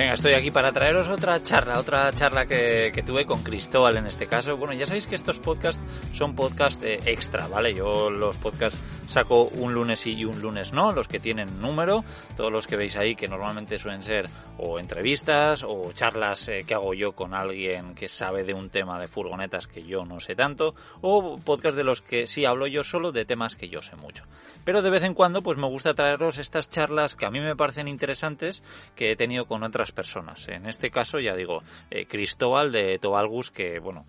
Venga, estoy aquí para traeros otra charla, otra charla que, tuve con Cristóbal en este caso. Bueno, ya sabéis que estos podcasts son podcasts extra, ¿vale? Yo los podcasts saco un lunes sí y un lunes no, los que tienen número, todos los que veis ahí que normalmente suelen ser o entrevistas o charlas eh, que hago yo con alguien que sabe de un tema de furgonetas que yo no sé tanto, o podcasts de los que sí hablo yo solo de temas que yo sé mucho. Pero de vez en cuando pues me gusta traeros estas charlas que a mí me parecen interesantes que he tenido con otras personas. En este caso, ya digo, eh, Cristóbal de Tobalgus, que bueno,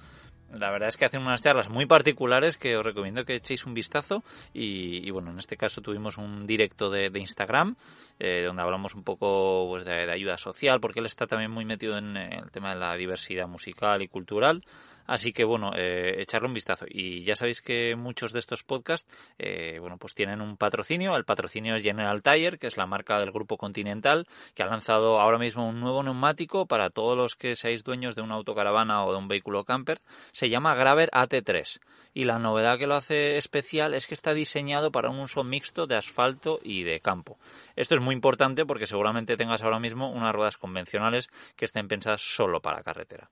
la verdad es que hacen unas charlas muy particulares que os recomiendo que echéis un vistazo. Y, bueno, en este caso tuvimos un directo de, Instagram eh, donde hablamos un poco pues, de, ayuda social, porque él está también muy metido en el tema de la diversidad musical y cultural. Así que bueno, eh, echarle un vistazo. Y ya sabéis que muchos de estos podcasts, eh, bueno, pues tienen un patrocinio. El patrocinio es General Tire, que es la marca del grupo Continental, que ha lanzado ahora mismo un nuevo neumático para todos los que seáis dueños de una autocaravana o de un vehículo camper. Se llama Graver AT3. Y la novedad que lo hace especial es que está diseñado para un uso mixto de asfalto y de campo. Esto es muy importante porque seguramente tengas ahora mismo unas ruedas convencionales que estén pensadas solo para carretera.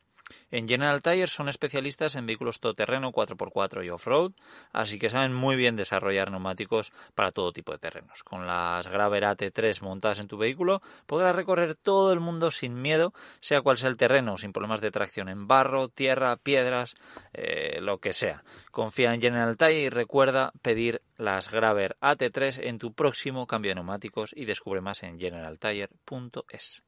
En General Tire son especialistas en vehículos todoterreno 4x4 y off-road, así que saben muy bien desarrollar neumáticos para todo tipo de terrenos. Con las Graver AT3 montadas en tu vehículo podrás recorrer todo el mundo sin miedo, sea cual sea el terreno, sin problemas de tracción en barro, tierra, piedras, eh, lo que sea. Confía en General Tire y recuerda pedir las Graver AT3 en tu próximo cambio de neumáticos y descubre más en generaltire.es.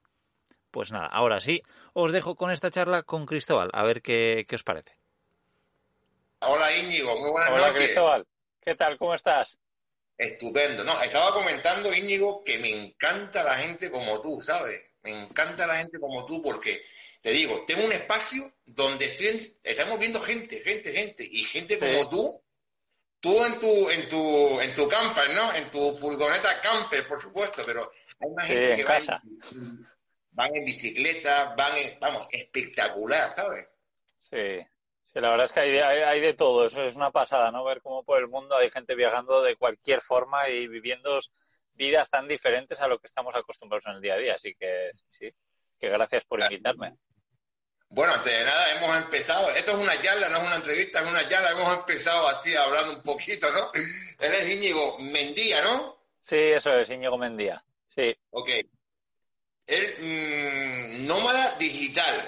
Pues nada, ahora sí, os dejo con esta charla con Cristóbal, a ver qué, os parece. Hola Íñigo, muy buenas noches. Hola Cristóbal, ¿qué tal? ¿Cómo estás? Estupendo. No, estaba comentando, Íñigo, que me encanta la gente como tú, ¿sabes? Me encanta la gente como tú porque, te digo, tengo un espacio donde estoy estamos viendo gente, gente, gente, y gente como tú, tú en tu, en tu, en tu camper, ¿no? En tu furgoneta camper, por supuesto, pero hay más gente que casa van en bicicleta, van en, vamos, espectacular, ¿sabes? Sí, sí la verdad es que hay de, hay, de todo, eso es una pasada, ¿no? Ver cómo por el mundo hay gente viajando de cualquier forma y viviendo vidas tan diferentes a lo que estamos acostumbrados en el día a día, así que sí, que gracias por invitarme. Bueno, antes de nada hemos empezado, esto es una charla, no es una entrevista, es una charla, hemos empezado así hablando un poquito, ¿no? Él es Íñigo Mendía, ¿no? Sí, eso es, Íñigo Mendía, sí. Ok, el mm, nómada digital.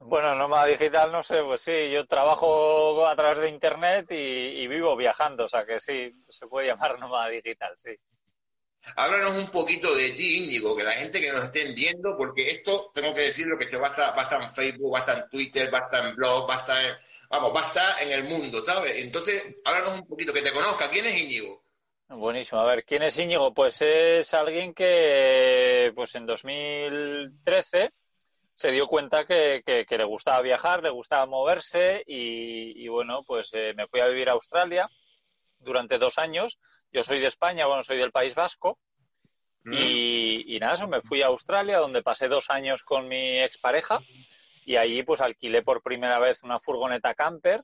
Bueno, nómada digital, no sé, pues sí, yo trabajo a través de Internet y, vivo viajando, o sea que sí, se puede llamar nómada digital, sí. Háblanos un poquito de ti, Índigo, que la gente que nos esté viendo, porque esto, tengo que decirlo, que va a, estar, va a estar en Facebook, va a estar en Twitter, va a estar en blog, va a estar en, vamos, va a estar en el mundo, ¿sabes? Entonces, háblanos un poquito, que te conozca. ¿Quién es Íñigo? Buenísimo. A ver, ¿quién es Íñigo? Pues es alguien que, pues en 2013 se dio cuenta que, que, le gustaba viajar, le gustaba moverse y, bueno, pues eh, me fui a vivir a Australia durante dos años. Yo soy de España, bueno, soy del País Vasco. Mm. Y, y, nada, eso, me fui a Australia, donde pasé dos años con mi expareja y allí pues alquilé por primera vez una furgoneta camper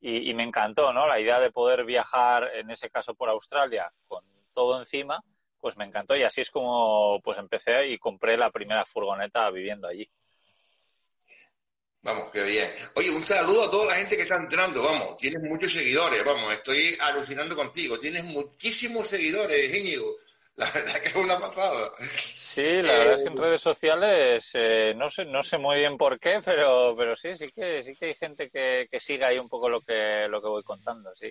y, me encantó, ¿no? La idea de poder viajar, en ese caso por Australia, con todo encima, pues me encantó y así es como pues empecé y compré la primera furgoneta viviendo allí. Vamos, qué bien. Oye, un saludo a toda la gente que está entrando, vamos, tienes muchos seguidores, vamos, estoy alucinando contigo, tienes muchísimos seguidores, Íñigo. La verdad que es una pasada. Sí, la verdad es que en eh, redes sociales eh, no sé no sé muy bien por qué, pero pero sí sí que sí que hay gente que, que siga ahí un poco lo que lo que voy contando, sí.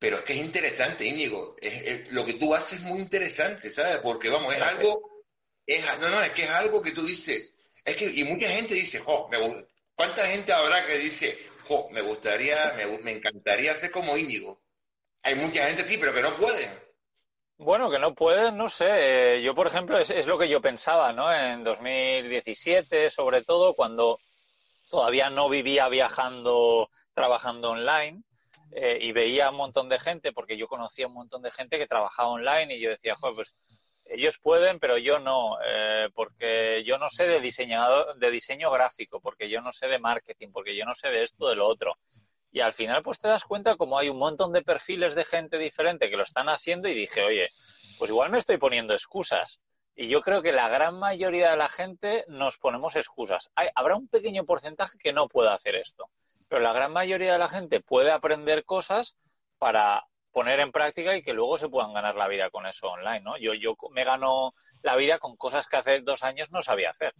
Pero es que es interesante, Íñigo. Es, lo que tú haces es muy interesante, ¿sabes? Porque vamos, es algo es no no es que es algo que tú dices es que y mucha gente dice, jo, me, ¿cuánta gente habrá que dice, jo, me gustaría me, me encantaría hacer como Íñigo? Hay mucha gente sí, pero que no pueden. Bueno, que no pueden, no sé. Yo, por ejemplo, es, es, lo que yo pensaba, ¿no? En 2017, sobre todo, cuando todavía no vivía viajando, trabajando online. eh, y veía un montón de gente, porque yo conocía un montón de gente que trabajaba online y yo decía, joder, pues ellos pueden, pero yo no, eh, porque yo no sé de diseñador, de diseño gráfico, porque yo no sé de marketing, porque yo no sé de esto, de lo otro. Y al final, pues te das cuenta como hay un montón de perfiles de gente diferente que lo están haciendo y dije, oye, pues igual me estoy poniendo excusas. Y yo creo que la gran mayoría de la gente nos ponemos excusas. Hay, habrá un pequeño porcentaje que no pueda hacer esto, pero la gran mayoría de la gente puede aprender cosas para poner en práctica y que luego se puedan ganar la vida con eso online, ¿no? Yo, yo me gano la vida con cosas que hace dos años no sabía hacer.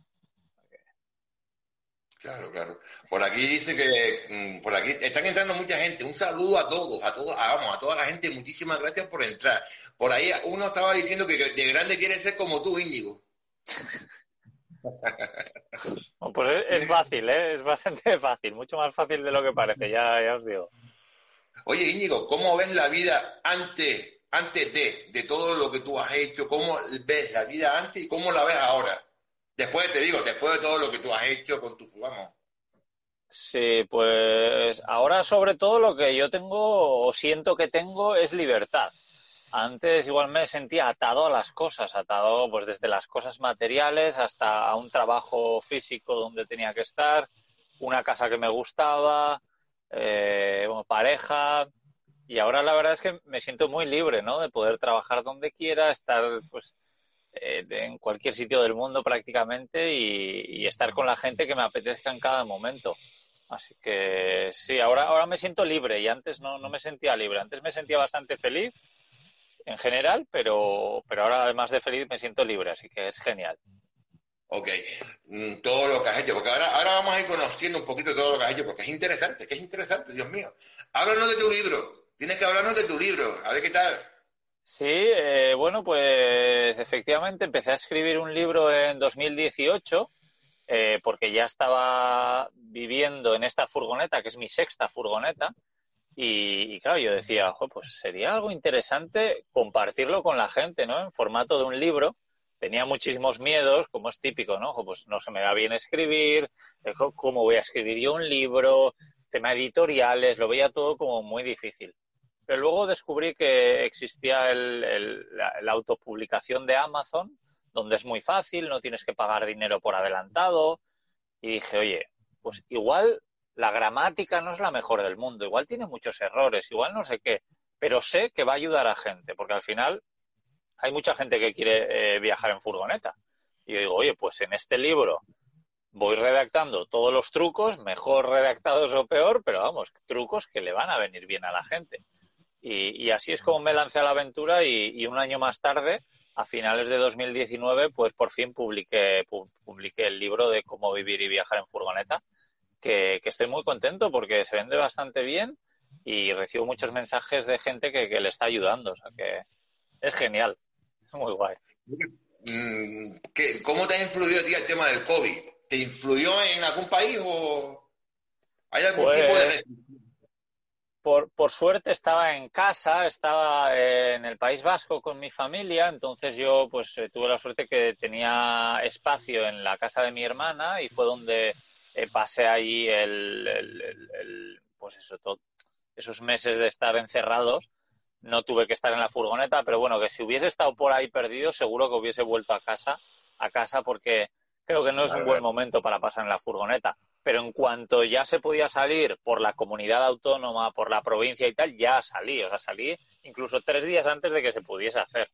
Claro, claro. Por aquí dice que mm, por aquí están entrando mucha gente. Un saludo a todos, a todos, a, vamos, a toda la gente. Muchísimas gracias por entrar. Por ahí uno estaba diciendo que de grande quiere ser como tú, Íñigo. pues es, fácil, ¿eh? es bastante fácil, mucho más fácil de lo que parece, ya, ya os digo. Oye, Íñigo, ¿cómo ves la vida antes, antes de, de todo lo que tú has hecho? ¿Cómo ves la vida antes y cómo la ves ahora? Después te digo, después de todo lo que tú has hecho con tu vamos. Sí, pues ahora sobre todo lo que yo tengo o siento que tengo es libertad. Antes igual me sentía atado a las cosas, atado pues desde las cosas materiales hasta a un trabajo físico donde tenía que estar, una casa que me gustaba, eh, pareja. Y ahora la verdad es que me siento muy libre, ¿no? De poder trabajar donde quiera, estar pues en cualquier sitio del mundo prácticamente y, estar con la gente que me apetezca en cada momento. Así que sí, ahora, ahora me siento libre y antes no, no me sentía libre. Antes me sentía bastante feliz en general, pero, pero ahora además de feliz me siento libre, así que es genial. Ok, mm, todo lo que has hecho, porque ahora, ahora vamos a ir conociendo un poquito todo lo que has hecho, porque es interesante, que es interesante, Dios mío. Háblanos de tu libro, tienes que hablarnos de tu libro, a ver qué tal. Sí, eh, bueno, pues efectivamente empecé a escribir un libro en 2018 eh, porque ya estaba viviendo en esta furgoneta, que es mi sexta furgoneta, y, claro, yo decía, pues sería algo interesante compartirlo con la gente, ¿no? En formato de un libro tenía muchísimos miedos, como es típico, ¿no? Pues no se me da bien escribir, cómo voy a escribir yo un libro, tema editoriales, lo veía todo como muy difícil. Pero luego descubrí que existía el, la, autopublicación de Amazon, donde es muy fácil, no tienes que pagar dinero por adelantado. Y dije, oye, pues igual la gramática no es la mejor del mundo, igual tiene muchos errores, igual no sé qué, pero sé que va a ayudar a gente, porque al final hay mucha gente que quiere eh, viajar en furgoneta. Y yo digo, oye, pues en este libro voy redactando todos los trucos, mejor redactados o peor, pero vamos, trucos que le van a venir bien a la gente. Y, así es como me lancé a la aventura y, un año más tarde, a finales de 2019, pues por fin publiqué, publiqué el libro de cómo vivir y viajar en furgoneta, que, estoy muy contento porque se vende bastante bien y recibo muchos mensajes de gente que, que le está ayudando. O sea que es genial. Es muy guay. Mm, ¿Cómo te ha influido a ti el tema del COVID? ¿Te influyó en algún país o hay algún tipo de pues, por, por, suerte estaba en casa, estaba en el País Vasco con mi familia, entonces yo pues eh, tuve la suerte que tenía espacio en la casa de mi hermana y fue donde eh, pasé allí el, el, pues eso, todo, esos meses de estar encerrados no tuve que estar en la furgoneta, pero bueno, que si hubiese estado por ahí perdido, seguro que hubiese vuelto a casa, a casa porque creo que no es un buen momento para pasar en la furgoneta. Pero en cuanto ya se podía salir por la comunidad autónoma, por la provincia y tal, ya salí. O sea, salí incluso tres días antes de que se pudiese hacer.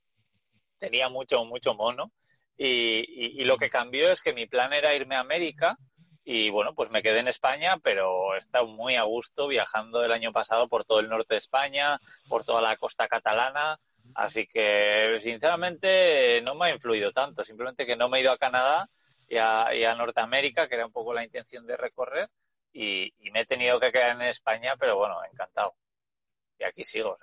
Tenía mucho, mucho mono. Y, y lo que cambió es que mi plan era irme a América, y bueno, pues me quedé en España, pero he estado muy a gusto viajando el año pasado por todo el norte de España, por toda la costa catalana. Así que, sinceramente, no me ha influido tanto. Simplemente que no me he ido a Canadá y a, Norteamérica, que era un poco la intención de recorrer, y, me he tenido que quedar en España, pero bueno, encantado. Y aquí sigo.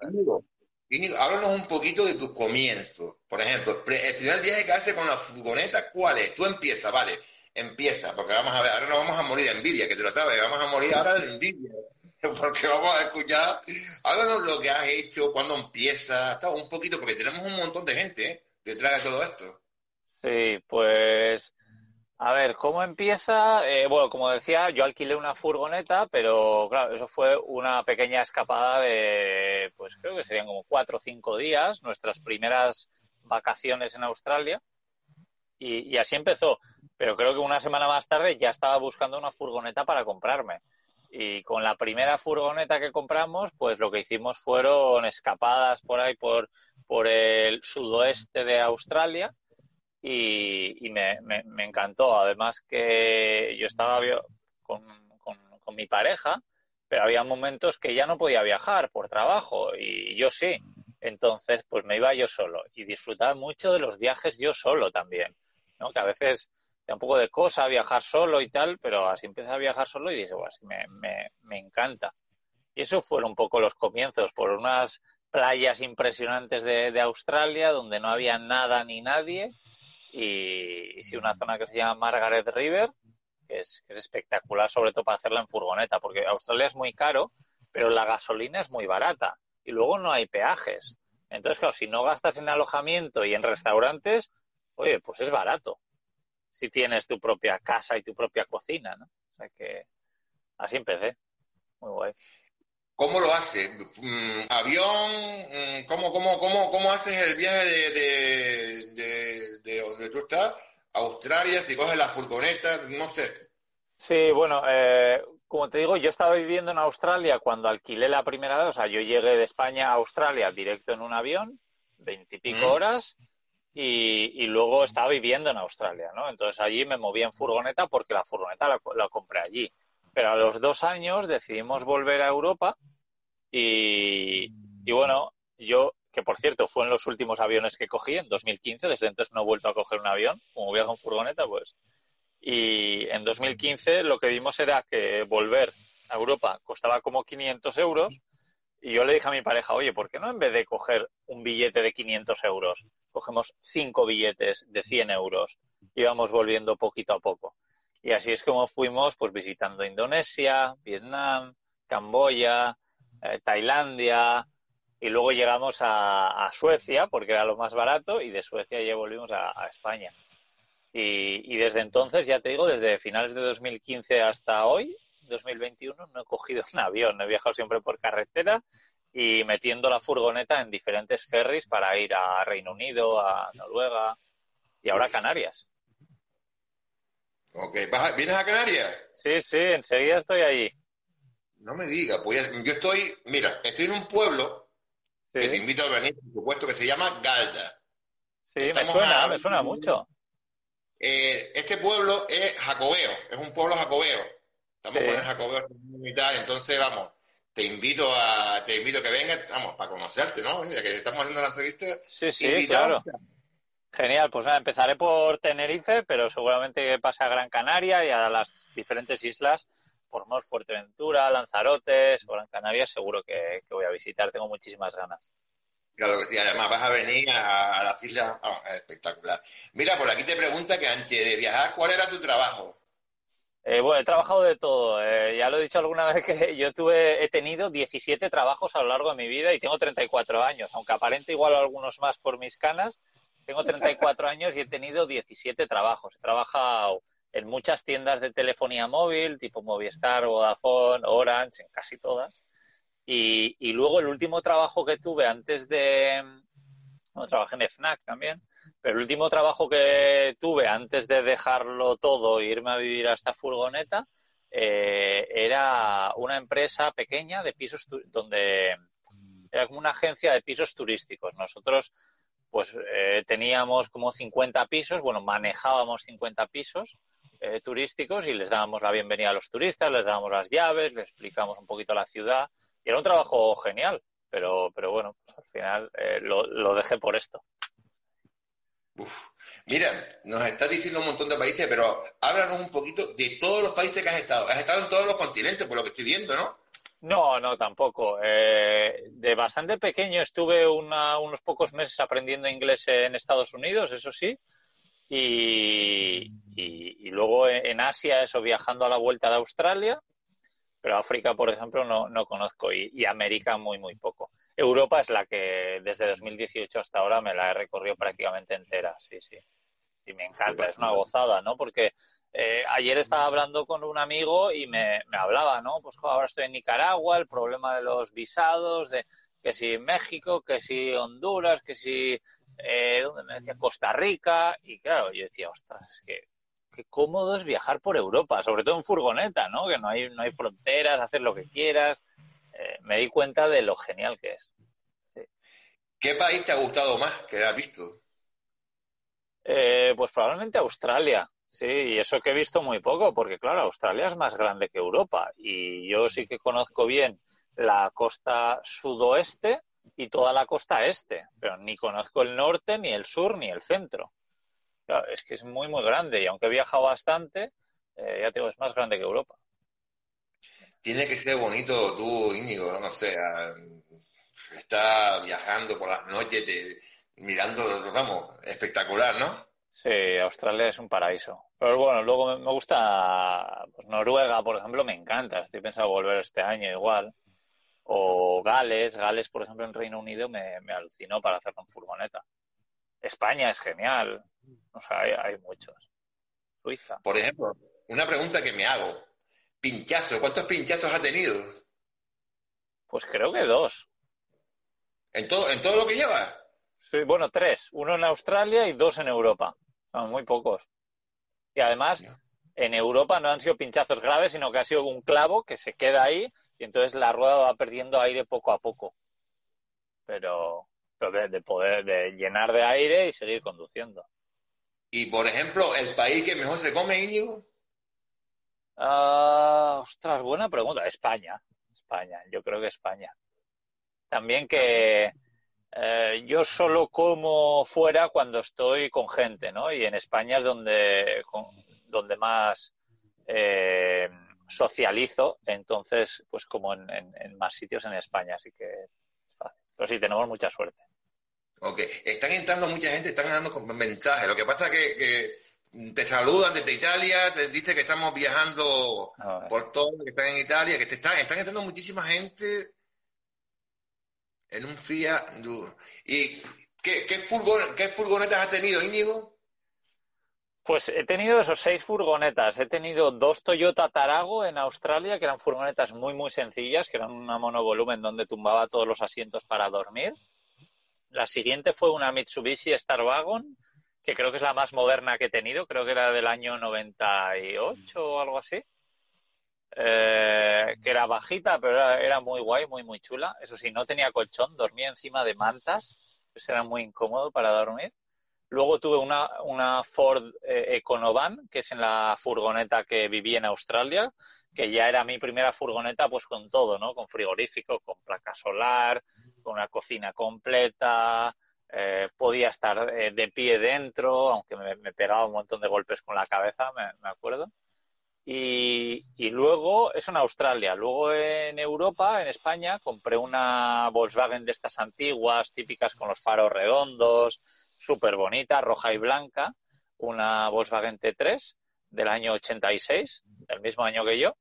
háblanos un poquito de tus comienzos. Por ejemplo, el primer viaje que haces con la furgoneta, ¿cuál es? Tú empiezas, vale empieza, porque vamos a ver, ahora no vamos a morir de envidia, que tú lo sabes, vamos a morir ahora de envidia, porque vamos a escuchar, háganos lo que has hecho, cuándo empieza, un poquito, porque tenemos un montón de gente ¿eh? detrás de todo esto. Sí, pues A ver, ¿cómo empieza? Eh, bueno, como decía, yo alquilé una furgoneta, pero claro, eso fue una pequeña escapada de, pues creo que serían como cuatro o cinco días, nuestras primeras vacaciones en Australia. Y, y así empezó. Pero creo que una semana más tarde ya estaba buscando una furgoneta para comprarme. Y con la primera furgoneta que compramos, pues lo que hicimos fueron escapadas por ahí, por, por el sudoeste de Australia y, me, me, encantó. Además que yo estaba con, con, mi pareja, pero había momentos que ya no podía viajar por trabajo y yo sí. Entonces, pues me iba yo solo y disfrutaba mucho de los viajes yo solo también, ¿no? Que a veces da un poco de cosa viajar solo y tal, pero así empieza a viajar solo y dices, me, me, me encanta. Y eso fueron un poco los comienzos, por unas playas impresionantes de, de Australia donde no había nada ni nadie y, sí una zona que se llama Margaret River, que es, espectacular, sobre todo para hacerla en furgoneta, porque Australia es muy caro, pero la gasolina es muy barata y luego no hay peajes. Entonces, claro, si no gastas en alojamiento y en restaurantes, oye, pues es barato. Si tienes tu propia casa y tu propia cocina, ¿no? O sea que así empecé. Muy guay. ¿Cómo lo haces? Mm, ¿Avión? Mm, ¿Cómo, cómo, cómo, cómo haces el viaje de, donde tú estás Australia? Si coges la furgoneta, no sé. Sí, bueno, eh, como te digo, yo estaba viviendo en Australia cuando alquilé la primera vez. O sea, yo llegué de España a Australia directo en un avión, veintipico mm. horas, y, y, luego estaba viviendo en Australia, ¿no? Entonces allí me moví en furgoneta porque la furgoneta la, la compré allí. Pero a los dos años decidimos volver a Europa y, bueno, yo, que por cierto fue en los últimos aviones que cogí, en 2015, desde entonces no he vuelto a coger un avión, como viajo en furgoneta, pues. Y en 2015 lo que vimos era que volver a Europa costaba como 500 euros y yo le dije a mi pareja, oye, ¿por qué no en vez de coger un billete de 500 euros, cogemos cinco billetes de 100 euros y vamos volviendo poquito a poco? Y así es como fuimos pues visitando Indonesia, Vietnam, Camboya, eh, Tailandia y luego llegamos a, Suecia porque era lo más barato y de Suecia ya volvimos a, España. Y, desde entonces, ya te digo, desde finales de 2015 hasta hoy, 2021, no he cogido un avión, he viajado siempre por carretera y metiendo la furgoneta en diferentes ferries para ir a Reino Unido, a Noruega y ahora a Canarias. Ok, ¿vienes a Canarias? Sí, sí, enseguida estoy ahí. No me diga, pues yo estoy, mira, estoy en un pueblo que te invito a venir, por supuesto, que se llama Galda. Sí, me suena, me suena mucho. Eh, este pueblo es jacobeo, es un pueblo jacobeo. Estamos con el jacobeo y tal, entonces vamos, te invito a, te invito a que vengas, vamos, para conocerte, ¿no? Ya que estamos haciendo la entrevista. Sí, sí, claro. Genial, pues nada, empezaré por Tenerife, pero seguramente pase a Gran Canaria y a las diferentes islas por más Fuerteventura, Lanzarotes o Gran Canaria, seguro que, voy a visitar, tengo muchísimas ganas. Claro que sí, además vas a venir a, las islas, espectacular. Mira, por aquí te pregunta que antes de viajar, ¿cuál era tu trabajo? Eh, bueno, he trabajado de todo. Eh, ya lo he dicho alguna vez que yo tuve, he tenido 17 trabajos a lo largo de mi vida y tengo 34 años, aunque aparente igual algunos más por mis canas. Tengo 34 años y he tenido 17 trabajos. He trabajado en muchas tiendas de telefonía móvil, tipo Movistar, Vodafone, Orange, en casi todas. Y, y luego el último trabajo que tuve antes de... Bueno, trabajé en FNAC también, pero el último trabajo que tuve antes de dejarlo todo e irme a vivir a esta furgoneta eh, era una empresa pequeña de pisos donde era como una agencia de pisos turísticos. Nosotros pues eh, teníamos como 50 pisos, bueno, manejábamos 50 pisos eh, turísticos y les dábamos la bienvenida a los turistas, les dábamos las llaves, les explicamos un poquito la ciudad. Y era un trabajo genial, pero, pero bueno, pues al final eh, lo, dejé por esto. Uf. Mira, nos estás diciendo un montón de países, pero háblanos un poquito de todos los países que has estado. Has estado en todos los continentes, por lo que estoy viendo, ¿no? No, no, tampoco. Eh, de bastante pequeño estuve unos pocos meses aprendiendo inglés en Estados Unidos, eso sí. Y, y, luego en Asia, eso viajando a la vuelta de Australia, pero África, por ejemplo, no, no conozco y, América muy, muy poco. Europa es la que desde 2018 hasta ahora me la he recorrido prácticamente entera, sí, sí. y me encanta, es una gozada, ¿no? Porque eh, ayer estaba hablando con un amigo y me, me hablaba, ¿no? Pues ahora estoy en Nicaragua, el problema de los visados, de que si México, que si Honduras, que si, eh, ¿dónde me decía? Costa Rica, y claro, yo decía, ostras, es que qué cómodo es viajar por Europa, sobre todo en furgoneta, ¿no? Que no hay, no hay fronteras, hacer lo que quieras. Eh, me di cuenta de lo genial que es. ¿Qué país te ha gustado más que has visto? Eh, pues probablemente Australia. Sí, y eso que he visto muy poco, porque claro, Australia es más grande que Europa y yo sí que conozco bien la costa sudoeste y toda la costa este, pero ni conozco el norte, ni el sur, ni el centro. Claro, es que es muy, muy grande y aunque he viajado bastante, eh, ya te digo, es más grande que Europa. Tiene que ser bonito tú, Íñigo, no sé, está viajando por las noches, mirando, vamos, espectacular, ¿no? Sí, Australia es un paraíso. Pero bueno, luego me, gusta, pues Noruega, por ejemplo, me encanta. Estoy pensando volver este año igual. O Gales, Gales, por ejemplo, en Reino Unido me, me alucinó para hacer con furgoneta. España es genial. O sea, hay, hay muchos. Suiza. Por ejemplo, una pregunta que me hago. Pinchazo, ¿cuántos pinchazos ha tenido? Pues creo que dos. ¿En todo, en todo lo que lleva? Sí, bueno, tres. Uno en Australia y dos en Europa. Son muy pocos. Y además, en Europa no han sido pinchazos graves, sino que ha sido un clavo que se queda ahí y entonces la rueda va perdiendo aire poco a poco. Pero, pero de, poder, de llenar de aire y seguir conduciendo. Y, por ejemplo, ¿el país que mejor se come, Íñigo? Ah, ostras, buena pregunta. España. España, yo creo que España. También que eh, yo solo como fuera cuando estoy con gente, ¿no? Y en España es donde, donde más eh, socializo, entonces, pues como en, más sitios en España, así que es fácil. Pero sí, tenemos mucha suerte. Ok, están entrando mucha gente, están dando mensajes. Lo que pasa es que, te saludan desde Italia, te dice que estamos viajando por todo, que están en Italia, que te están, están entrando muchísima gente en un Fiat. ¿Y qué, qué, qué furgonetas has tenido, Íñigo? Pues he tenido esos seis furgonetas. He tenido dos Toyota Tarago en Australia, que eran furgonetas muy, muy sencillas, que eran una monovolumen donde tumbaba todos los asientos para dormir. La siguiente fue una Mitsubishi Star Wagon, que creo que es la más moderna que he tenido. Creo que era del año 98 o algo así. Eh, que era bajita, pero era, muy guay, muy, muy chula. Eso sí, no tenía colchón, dormía encima de mantas, pues era muy incómodo para dormir. Luego tuve una, Ford eh, Econovan, que es en la furgoneta que viví en Australia, que ya era mi primera furgoneta, pues con todo, ¿no? Con frigorífico, con placa solar, con una cocina completa, eh, podía estar de pie dentro, aunque me, pegaba un montón de golpes con la cabeza, me acuerdo. Y, luego, eso en Australia. Luego en Europa, en España, compré una Volkswagen de estas antiguas, típicas con los faros redondos, súper bonita, roja y blanca. Una Volkswagen T3 del año 86, del mismo año que yo.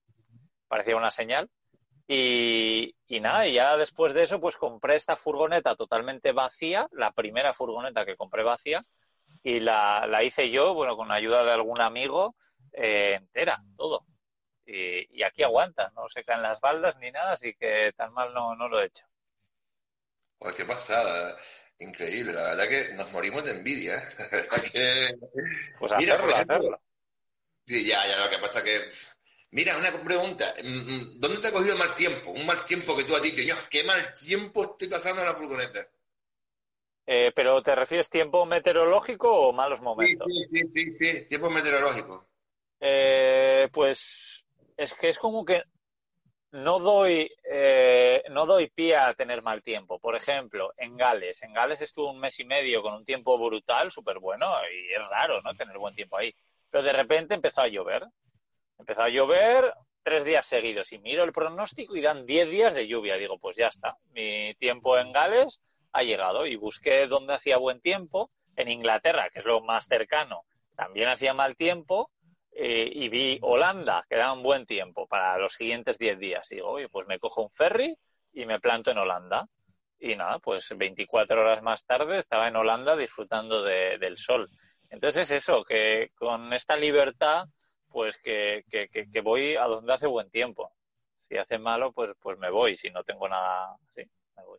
Parecía una señal. Y, y, nada, y ya después de eso, pues compré esta furgoneta totalmente vacía, la primera furgoneta que compré vacía, y la, la hice yo, bueno, con ayuda de algún amigo, eh, entera, todo. Y, aquí aguanta, no se caen las baldas ni nada, así que tan mal no, no lo he hecho. Qué pasada, increíble, la verdad que nos morimos de envidia, ¿eh? Pues Mira, hacerlo, ya, ya, lo que pasa que... Mira, una pregunta, mm, mm, ¿dónde te ha cogido mal tiempo? Un mal tiempo que tú a ti, que qué mal tiempo estoy pasando en la furgoneta. Eh, ¿Pero te refieres tiempo meteorológico o malos momentos? Sí, sí, sí, sí, tiempo meteorológico. Eh, pues es que es como que no doy, eh, no doy pie a tener mal tiempo. Por ejemplo, en Gales. En Gales estuve un mes y medio con un tiempo brutal, súper bueno, y es raro, ¿no? Tener buen tiempo ahí. Pero de repente empezó a llover. Empezó a llover tres días seguidos y miro el pronóstico y dan diez días de lluvia. Digo, pues ya está. Mi tiempo en Gales ha llegado y busqué dónde hacía buen tiempo. En Inglaterra, que es lo más cercano, también hacía mal tiempo eh, y vi Holanda, que da un buen tiempo para los siguientes 10 días. Y digo, oye, pues me cojo un ferry y me planto en Holanda. Y nada, pues 24 horas más tarde estaba en Holanda disfrutando del sol. Entonces es eso, que con esta libertad, pues que, que, que, voy a donde hace buen tiempo. Si hace malo, pues, pues me voy. Si no tengo nada así, me voy.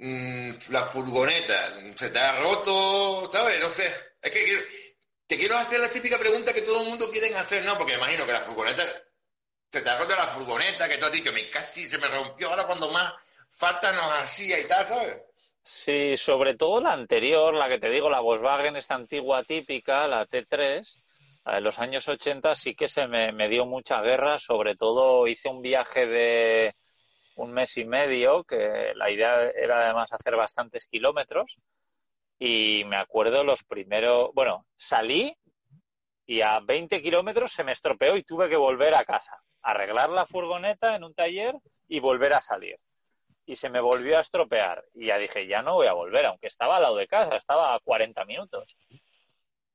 Mm, la furgoneta, se te ha roto, ¿sabes? No sé. Es que te quiero hacer la típica pregunta que todo el mundo quiere hacer, ¿no? Porque imagino que la furgoneta, se te ha roto la furgoneta, que tú has dicho, me casi se me rompió, ahora cuando más falta nos hacía y tal, ¿sabes? Sí, sobre todo la anterior, la que te digo, la Volkswagen, esta antigua típica, la T3, la de los años 80, sí que se me, me dio mucha guerra, sobre todo hice un viaje de un mes y medio, que la idea era además hacer bastantes kilómetros, y me acuerdo los primeros, bueno, salí y a 20 kilómetros se me estropeó y tuve que volver a casa, arreglar la furgoneta en un taller y volver a salir y se me volvió a estropear. Y ya dije, ya no voy a volver, aunque estaba al lado de casa, estaba a 40 minutos.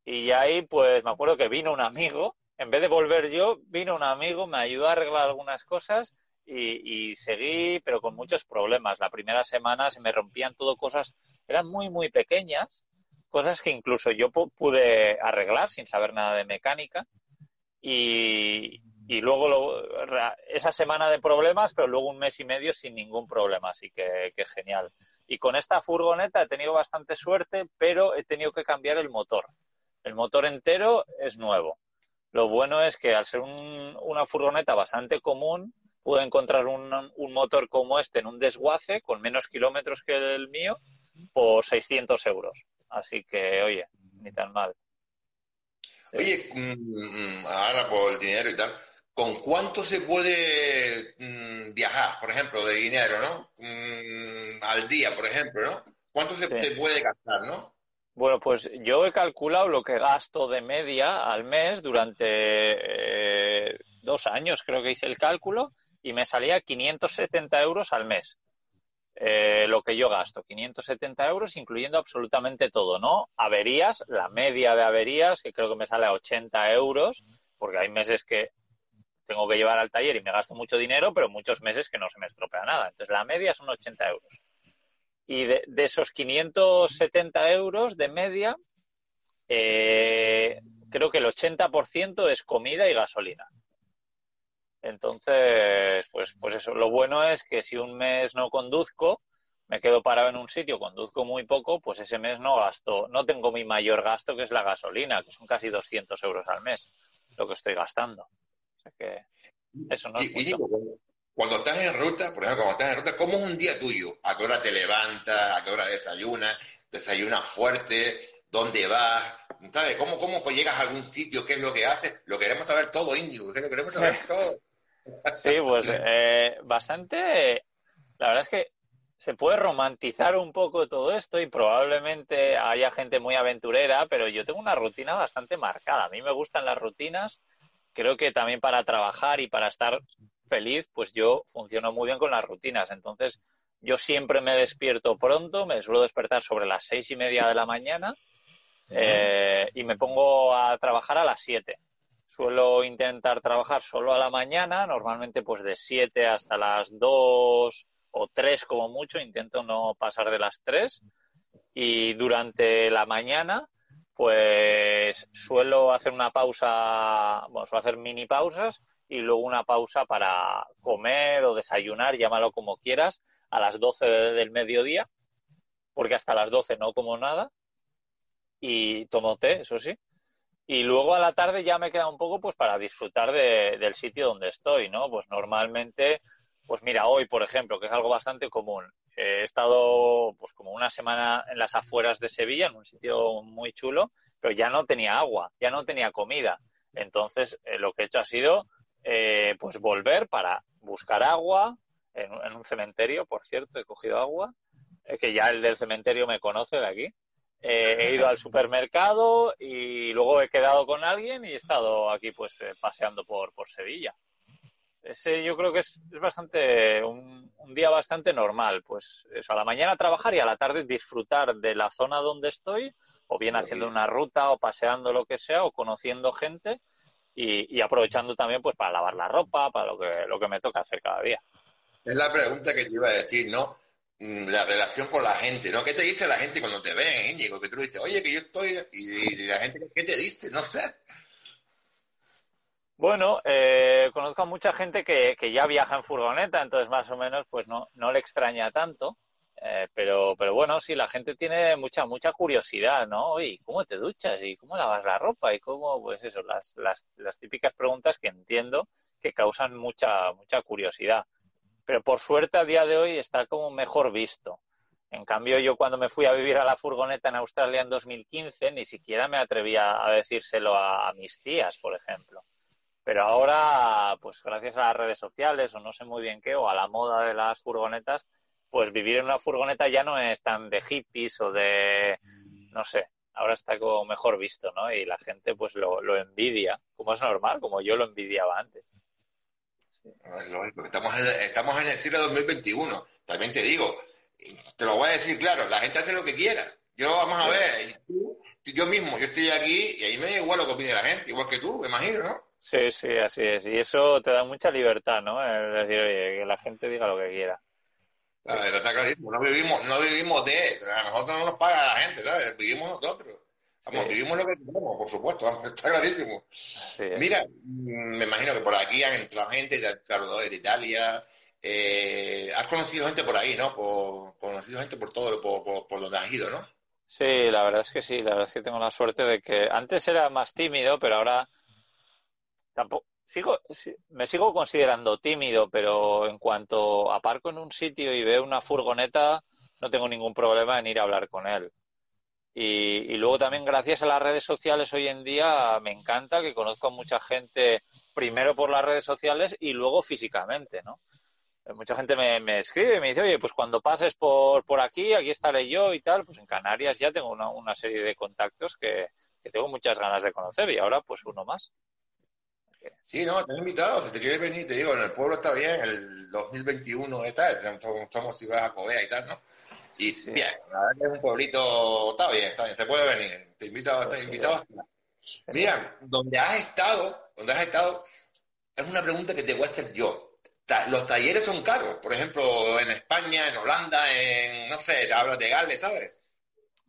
Y ahí, pues me acuerdo que vino un amigo, en vez de volver yo, vino un amigo, me ayudó a arreglar algunas cosas y, seguí, pero con muchos problemas. La primera semana se me rompían todo cosas, eran muy, muy pequeñas, cosas que incluso yo pude arreglar sin saber nada de mecánica. Y, y luego esa semana de problemas, pero luego un mes y medio sin ningún problema, así que, que, genial. Y con esta furgoneta he tenido bastante suerte, pero he tenido que cambiar el motor. El motor entero es nuevo. Lo bueno es que al ser una furgoneta bastante común, pude encontrar un, un, motor como este en un desguace con menos kilómetros que el mío por 600 euros. Así que, oye, ni tan mal. Oye, mm, mm, ahora por el dinero y tal, ¿con cuánto se puede mm, viajar, por ejemplo, de dinero, ¿no? Al día, por ejemplo, ¿no? ¿Cuánto se puede gastar, no? Bueno, pues yo he calculado lo que gasto de media al mes durante eh, dos años, creo que hice el cálculo, y me salía 570 euros al mes. Eh, lo que yo gasto, 570 euros, incluyendo absolutamente todo, ¿no? Averías, la media de averías, que creo que me sale a 80 euros, porque hay meses que tengo que llevar al taller y me gasto mucho dinero, pero muchos meses que no se me estropea nada. Entonces la media son 80 euros. Y de, esos 570 euros de media, eh, creo que el 80% es comida y gasolina. Entonces, pues, pues eso. Lo bueno es que si un mes no conduzco, me quedo parado en un sitio, conduzco muy poco, pues ese mes no gasto, no tengo mi mayor gasto que es la gasolina, que son casi 200 euros al mes, lo que estoy gastando que eso no y, cuando estás en ruta, por ejemplo, cuando estás en ruta, ¿cómo es un día tuyo? ¿A qué hora te levantas? ¿A qué hora desayunas? ¿Desayunas fuerte? ¿Dónde vas? ¿Sabes? ¿Cómo, cómo llegas a algún sitio? ¿Qué es lo que haces? Lo queremos saber todo, Íñigo. Lo queremos saber todo. Sí, pues eh, bastante. La verdad es que se puede romantizar un poco todo esto y probablemente haya gente muy aventurera, pero yo tengo una rutina bastante marcada. A mí me gustan las rutinas creo que también para trabajar y para estar feliz, pues yo funciono muy bien con las rutinas. Entonces, yo siempre me despierto pronto, me suelo despertar sobre las seis y media de la mañana eh, y me pongo a trabajar a las siete. Suelo intentar trabajar solo a la mañana, normalmente pues de siete hasta las dos o tres como mucho, intento no pasar de las tres. Y durante la mañana pues suelo hacer una pausa, bueno, suelo hacer mini pausas y luego una pausa para comer o desayunar, llámalo como quieras, a las 12 del mediodía, porque hasta las 12 no como nada y tomo té, eso sí. Y luego a la tarde ya me queda un poco pues para disfrutar de, del sitio donde estoy, ¿no? Pues normalmente, pues mira, hoy, por ejemplo, que es algo bastante común, he estado pues como una semana en las afueras de Sevilla, en un sitio muy chulo, pero ya no tenía agua, ya no tenía comida. Entonces, eh, lo que he hecho ha sido eh, pues volver para buscar agua en, un cementerio, por cierto, he cogido agua, eh, que ya el del cementerio me conoce de aquí. He ido al supermercado y luego he quedado con alguien y he estado aquí pues paseando por, por Sevilla ese yo creo que es, bastante un, día bastante normal. Pues eso, a la mañana trabajar y a la tarde disfrutar de la zona donde estoy, o bien haciendo una ruta, o paseando lo que sea, o conociendo gente, y, aprovechando también pues para lavar la ropa, para lo que, lo que me toca hacer cada día. Es la pregunta que te iba a decir, ¿no? Mm, la relación con la gente, ¿no? ¿Qué te dice la gente cuando te ven, Íñigo? Que tú dices, oye, que yo estoy... Y, la gente, ¿qué te dice? No sé. Bueno, eh, conozco a mucha gente que, que, ya viaja en furgoneta, entonces más o menos pues no, no le extraña tanto. Eh, pero, pero bueno, sí, la gente tiene mucha, mucha curiosidad, ¿no? ¿Y ¿cómo te duchas? ¿Y cómo lavas la ropa? Y cómo, pues eso, las, las, las típicas preguntas que entiendo que causan mucha, mucha curiosidad. Pero por suerte a día de hoy está como mejor visto. En cambio, yo cuando me fui a vivir a la furgoneta en Australia en 2015, ni siquiera me atrevía a decírselo a, mis tías, por ejemplo. Pero ahora, pues gracias a las redes sociales o no sé muy bien qué, o a la moda de las furgonetas, pues vivir en una furgoneta ya no es tan de hippies o de, no sé, ahora está como mejor visto, ¿no? Y la gente pues lo, lo envidia, como es normal, como yo lo envidiaba antes. Estamos en, estamos en el siglo 2021, también te digo, te lo voy a decir claro, la gente hace lo que quiera. Yo, vamos a ver, yo mismo, yo estoy aquí y ahí me da igual lo que opine la gente, igual que tú, me imagino, ¿no? Sí, sí, así es. Y eso te da mucha libertad, ¿no? Es decir, oye, que la gente diga lo que quiera. Claro, está clarísimo. No vivimos, no vivimos de, a nosotros no nos paga la gente, ¿sabes? Vivimos nosotros. Vamos, vivimos lo que queremos, por supuesto, está clarísimo. Mira, mm, me imagino que por aquí han entrado gente, claro, de Italia. Eh, has conocido gente por ahí, ¿no? Por, conocido gente por todo, por, por, donde has ido, ¿no? Sí, la verdad es que sí, la verdad es que tengo la suerte de que antes era más tímido, pero ahora tampoco, sigo, me sigo considerando tímido, pero en cuanto aparco en un sitio y veo una furgoneta, no tengo ningún problema en ir a hablar con él. Y, luego también gracias a las redes sociales hoy en día me encanta que conozco a mucha gente primero por las redes sociales y luego físicamente, ¿no? Mucha gente me, escribe y me dice, oye, pues cuando pases por, por aquí, aquí estaré yo y tal. Pues en Canarias ya tengo una, una serie de contactos que, que tengo muchas ganas de conocer y ahora pues uno más. Sí, no, te he invitado, si te quieres venir, te digo, en el pueblo está bien, el 2021 está, estamos si vas a Covea y tal, ¿no? Y bien, la verdad que es un pueblito, está bien, está bien, te puede venir, te invito, te invitado. Mira, donde has estado, donde has estado, es una pregunta que te voy a hacer yo. Los talleres son caros, por ejemplo, en España, en Holanda, en, no sé, te hablas de Gales, ¿sabes?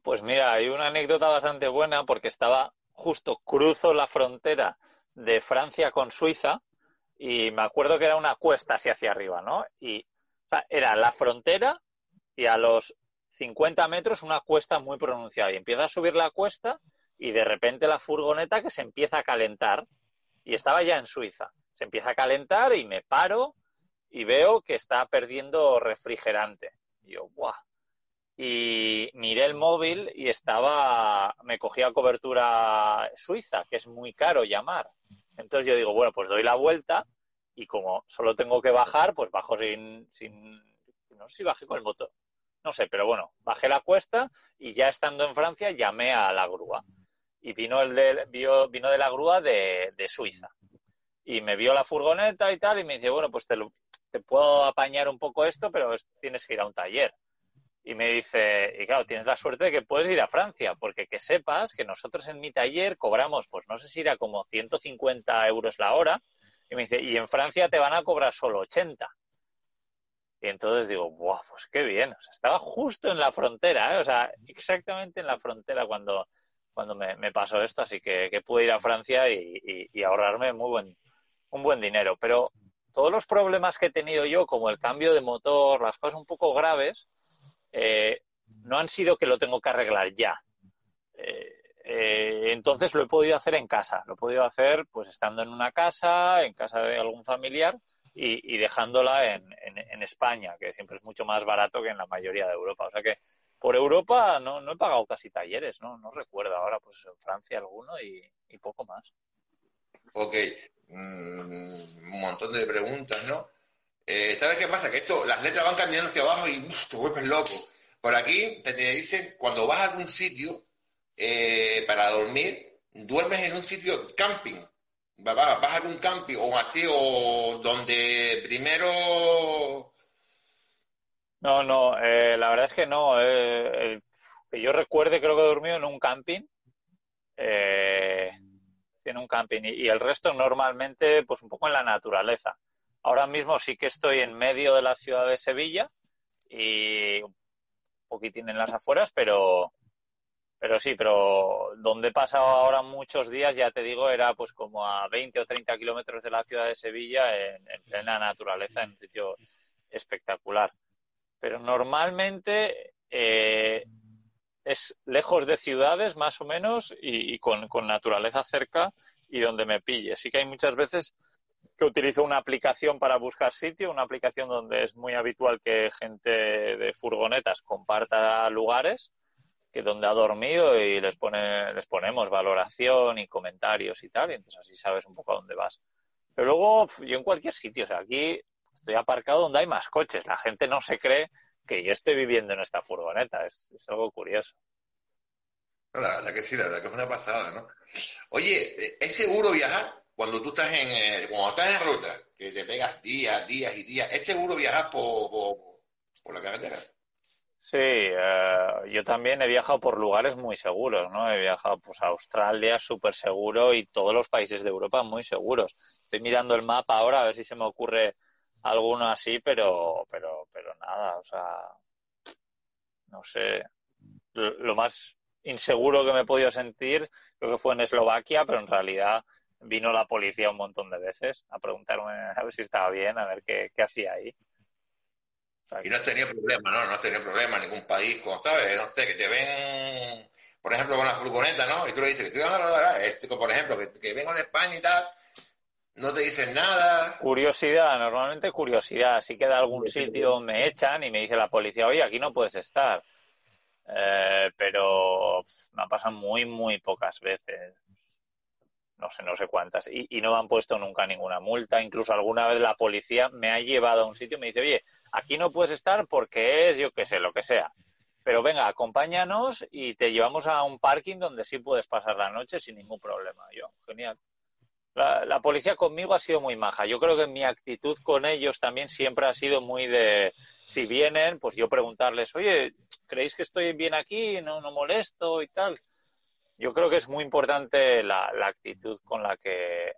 Pues mira, hay una anécdota bastante buena porque estaba justo cruzo la frontera de Francia con Suiza y me acuerdo que era una cuesta así hacia arriba, ¿no? Y era la frontera y a los 50 metros una cuesta muy pronunciada. Y empieza a subir la cuesta y de repente la furgoneta que se empieza a calentar y estaba ya en Suiza. Se empieza a calentar y me paro y veo que está perdiendo refrigerante. Y yo, ¡buah! y miré el móvil y estaba, me cogía cobertura suiza, que es muy caro llamar. Entonces yo digo, bueno, pues doy la vuelta y como solo tengo que bajar, pues bajo sin, sin, no sé si bajé con el motor, no sé, pero bueno, bajé la cuesta y ya estando en Francia llamé a la grúa. Y vino el de, vino, vino de la grúa de, de Suiza. Y me vio la furgoneta y tal, y me dice, bueno, pues te, te puedo apañar un poco esto, pero tienes que ir a un taller. Y me dice, y claro, tienes la suerte de que puedes ir a Francia, porque que sepas que nosotros en mi taller cobramos, pues no sé si era como 150 euros la hora, y me dice, y en Francia te van a cobrar solo 80. Y entonces digo, ¡buah! Pues qué bien. O sea, estaba justo en la frontera, ¿eh? O sea, exactamente en la frontera cuando, cuando me, pasó esto, así que, que, pude ir a Francia y, ahorrarme muy buen, un buen dinero. Pero todos los problemas que he tenido yo, como el cambio de motor, las cosas un poco graves, eh, no han sido que lo tengo que arreglar ya. Eh, entonces lo he podido hacer en casa, lo he podido hacer pues estando en una casa, en casa de algún familiar y, dejándola en, España, que siempre es mucho más barato que en la mayoría de Europa. O sea que por Europa no, he pagado casi talleres, no, no recuerdo ahora, pues en Francia alguno y, poco más. Ok, mm, un montón de preguntas, ¿no? Eh, ¿Sabes qué pasa? Que esto, las letras van cambiando hacia abajo y te vuelves loco. Por aquí te, dicen, cuando vas a algún sitio eh, para dormir, duermes en un sitio camping. Vas, vas a algún camping o así, o donde primero... No, no, eh, la verdad es que no. Eh, que yo recuerde, creo que he dormido en un camping. en un camping. y el resto normalmente, pues un poco en la naturaleza. Ahora mismo sí que estoy en medio de la ciudad de Sevilla y un poquitín en las afueras, pero, pero sí, pero donde he pasado ahora muchos días, ya te digo, era pues como a 20 o 30 kilómetros de la ciudad de Sevilla, en, plena naturaleza, en un sitio espectacular. Pero normalmente eh, es lejos de ciudades, más o menos, y, con, con, naturaleza cerca y donde me pille. Sí que hay muchas veces que utilizo una aplicación para buscar sitio, una aplicación donde es muy habitual que gente de furgonetas comparta lugares que donde ha dormido y les pone, les ponemos valoración y comentarios y tal, y entonces así sabes un poco a dónde vas. Pero luego yo en cualquier sitio, o sea, aquí estoy aparcado donde hay más coches, la gente no se cree que yo estoy viviendo en esta furgoneta, es, algo curioso. la verdad que sí, la verdad que es una pasada, ¿no? Oye, ¿es seguro viajar cuando tú estás en, eh, cuando estás en ruta, que te pegas días, días y días? ¿Es seguro viajar por, por, por la carretera? Sí, eh, yo también he viajado por lugares muy seguros, ¿no? He viajado pues a Australia súper seguro y todos los países de Europa muy seguros. Estoy mirando el mapa ahora a ver si se me ocurre alguno así, pero, pero, pero nada, o sea, no sé. Lo, más inseguro que me he podido sentir creo que fue en Eslovaquia, pero en realidad vino la policía un montón de veces a preguntarme a ver si estaba bien, a ver qué, qué hacía ahí. Y no has tenido problema, ¿no? No has tenido problema en ningún país, como sabes, no sé, que te ven, por ejemplo, con la furgoneta, ¿no? Y tú le dices que este, por ejemplo, que, vengo de España y tal, no te dicen nada. Curiosidad, normalmente curiosidad. Si queda algún sitio, me echan y me dice la policía, oye, aquí no puedes estar. Eh, pero me ha pasado muy, muy pocas veces no sé, no sé cuántas, y, y, no me han puesto nunca ninguna multa. Incluso alguna vez la policía me ha llevado a un sitio y me dice, oye, aquí no puedes estar porque es, yo qué sé, lo que sea. Pero venga, acompáñanos y te llevamos a un parking donde sí puedes pasar la noche sin ningún problema. Yo, genial. La, la, policía conmigo ha sido muy maja. Yo creo que mi actitud con ellos también siempre ha sido muy de, si vienen, pues yo preguntarles, oye, ¿creéis que estoy bien aquí? ¿No, no molesto y tal? Yo creo que es muy importante la, actitud con la que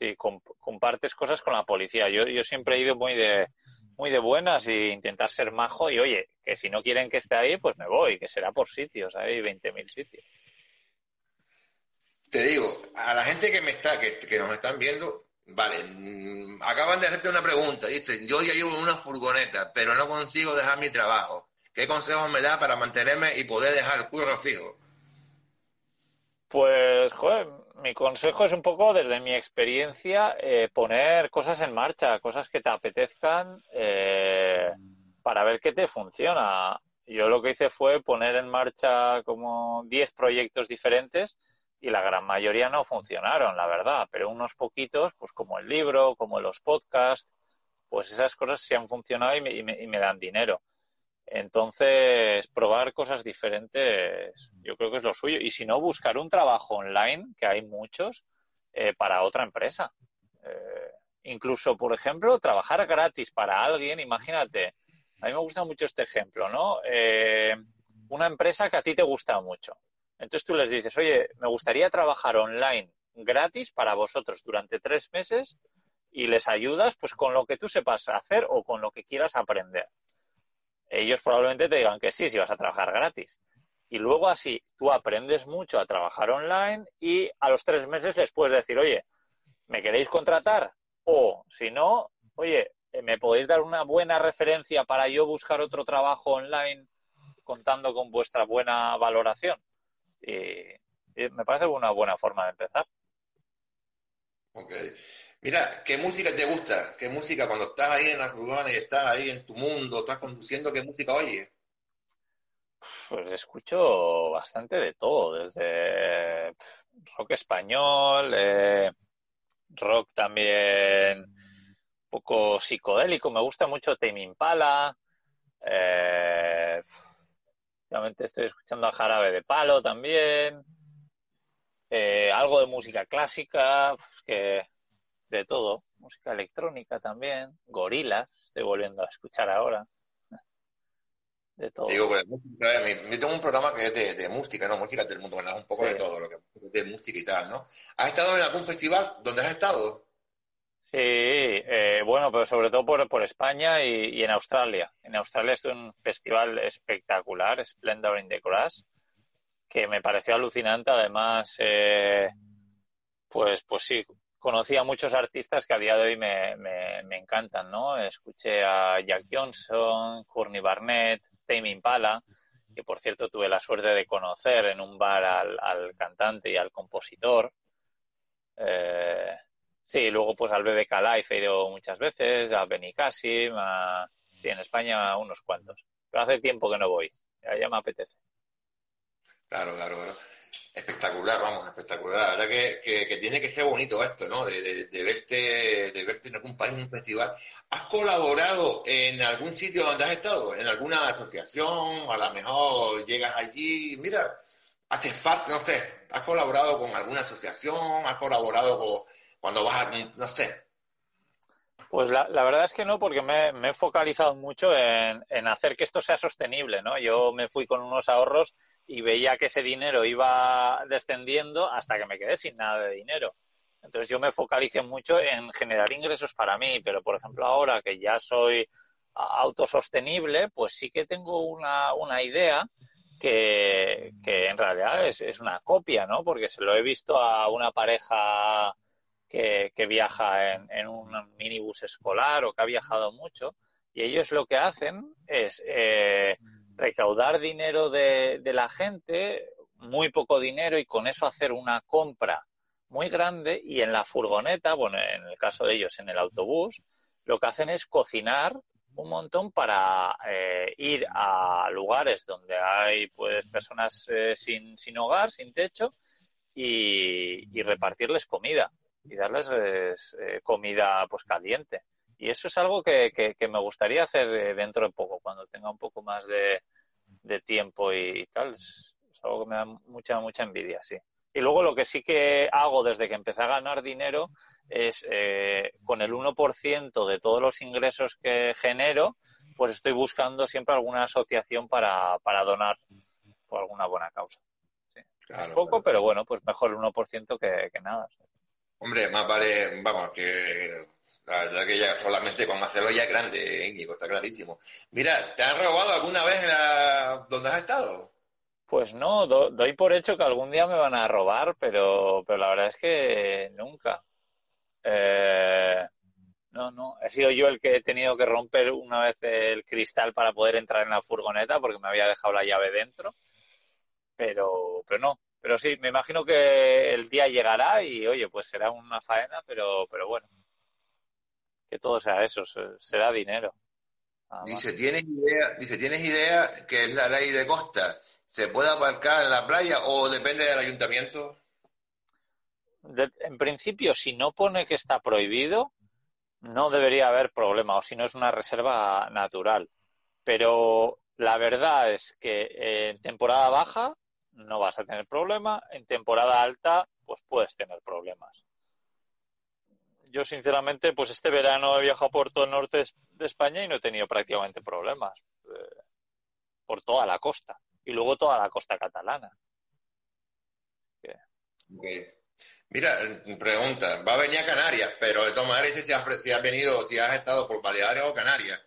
eh, compartes cosas con la policía. Yo, yo siempre he ido muy de muy de buenas y intentar ser majo y oye, que si no quieren que esté ahí, pues me voy, que será por sitios, hay 20.000 sitios. Te digo, a la gente que me está, que, que nos están viendo, vale, mm, acaban de hacerte una pregunta, dice, yo ya llevo una furgoneta, pero no consigo dejar mi trabajo. ¿Qué consejos me da para mantenerme y poder dejar el curro fijo? Pues, joder, mi consejo es un poco desde mi experiencia eh, poner cosas en marcha, cosas que te apetezcan eh, para ver qué te funciona. Yo lo que hice fue poner en marcha como 10 proyectos diferentes y la gran mayoría no funcionaron, la verdad, pero unos poquitos, pues como el libro, como los podcasts, pues esas cosas sí han funcionado y me dan dinero. Entonces, probar cosas diferentes yo creo que es lo suyo. Y si no, buscar un trabajo online, que hay muchos, eh, para otra empresa. Eh, incluso, por ejemplo, trabajar gratis para alguien, imagínate, a mí me gusta mucho este ejemplo, ¿no? Eh, una empresa que a ti te gusta mucho. Entonces tú les dices, oye, me gustaría trabajar online gratis para vosotros durante tres meses y les ayudas pues con lo que tú sepas hacer o con lo que quieras aprender ellos probablemente te digan que sí si vas a trabajar gratis. Y luego así tú aprendes mucho a trabajar online y a los tres meses les puedes decir, oye, ¿me queréis contratar? O si no, oye, ¿me podéis dar una buena referencia para yo buscar otro trabajo online contando con vuestra buena valoración? Y, me parece una buena forma de empezar. Ok. Mira, ¿qué música te gusta? ¿Qué música cuando estás ahí en la urbana y estás ahí en tu mundo, estás conduciendo, qué música oyes? Pues escucho bastante de todo, desde rock español, eh, rock también un poco psicodélico, me gusta mucho Tame Impala, eh, estoy escuchando a Jarabe de Palo también, eh, algo de música clásica, pues que de todo, música electrónica también, gorilas, estoy volviendo a escuchar ahora. De todo. Digo, pues, me, tengo un programa que es de, música, ¿no? Música del mundo, un poco de todo, lo que de música y tal, ¿no? ¿Has estado en algún festival donde has estado? Sí, eh, bueno, pero sobre todo por, por España y, en Australia. En Australia estuve en un festival espectacular, Splendor in the Grass, que me pareció alucinante. Además, eh, pues, pues sí, conocí a muchos artistas que a día de hoy me, encantan, ¿no? Escuché a Jack Johnson, Courtney Barnett, Tame Impala, que por cierto tuve la suerte de conocer en un bar al, cantante y al compositor. Eh, Sí, luego pues al BBK Live he ido muchas veces, a Benicassim, a... sí, en España unos cuantos. Pero hace tiempo que no voy, ya, me apetece. Claro, claro, claro. Espectacular, vamos, espectacular. La verdad que, que, tiene que ser bonito esto, ¿no? De, de, verte, de verte en algún país, en un festival. ¿Has colaborado en algún sitio donde has estado? ¿En alguna asociación? A lo mejor llegas allí, mira, haces parte, no sé, ¿has colaborado con alguna asociación? ¿Has colaborado con cuando vas a, no sé. Pues la, verdad es que no, porque me, he focalizado mucho en, hacer que esto sea sostenible, ¿no? Yo me fui con unos ahorros y veía que ese dinero iba descendiendo hasta que me quedé sin nada de dinero. Entonces yo me focalicé mucho en generar ingresos para mí, pero por ejemplo ahora que ya soy autosostenible, pues sí que tengo una, una idea que, que en realidad es, es una copia, ¿no? Porque se lo he visto a una pareja que, viaja en, un minibús escolar o que ha viajado mucho y ellos lo que hacen es eh, recaudar dinero de, la gente, muy poco dinero y con eso hacer una compra muy grande y en la furgoneta, bueno, en el caso de ellos en el autobús, lo que hacen es cocinar un montón para eh, ir a lugares donde hay pues personas eh, sin, sin hogar, sin techo y repartirles comida y darles eh, comida pues caliente. Y eso es algo que, que, me gustaría hacer eh, dentro de poco, cuando tenga un poco más de, de tiempo y, tal. Es, algo que me da mucha, mucha envidia, sí. Y luego lo que sí que hago desde que empecé a ganar dinero es eh, con el 1% de todos los ingresos que genero, pues estoy buscando siempre alguna asociación para, para donar por alguna buena causa. Sí. es poco, pero bueno, pues mejor el 1% que, que nada. Hombre, más vale, vamos, que la verdad que ya solamente con hacerlo ya es grande, Íñigo, está clarísimo. Mira, ¿te han robado alguna vez en la... donde has estado? Pues no, doy por hecho que algún día me van a robar, pero, pero la verdad es que nunca. Eh, no, no, he sido yo el que he tenido que romper una vez el cristal para poder entrar en la furgoneta porque me había dejado la llave dentro, pero, pero no, pero sí, me imagino que el día llegará y, oye, pues será una faena, pero, pero bueno, que todo sea eso, será dinero. Dice, ¿tienes idea, dice, ¿tienes idea que es la ley de costa? ¿Se puede aparcar en la playa o depende del ayuntamiento? en principio, si no pone que está prohibido, no debería haber problema, o si no es una reserva natural. Pero la verdad es que en temporada baja no vas a tener problema. En temporada alta, pues puedes tener problemas. Yo, sinceramente, pues este verano he viajado por todo el norte de España y no he tenido prácticamente problemas. Eh, por toda la costa. Y luego toda la costa catalana. Mira, pregunta, va a venir a Canarias, pero de todas maneras, si has, si has venido, si has estado por Baleares o Canarias.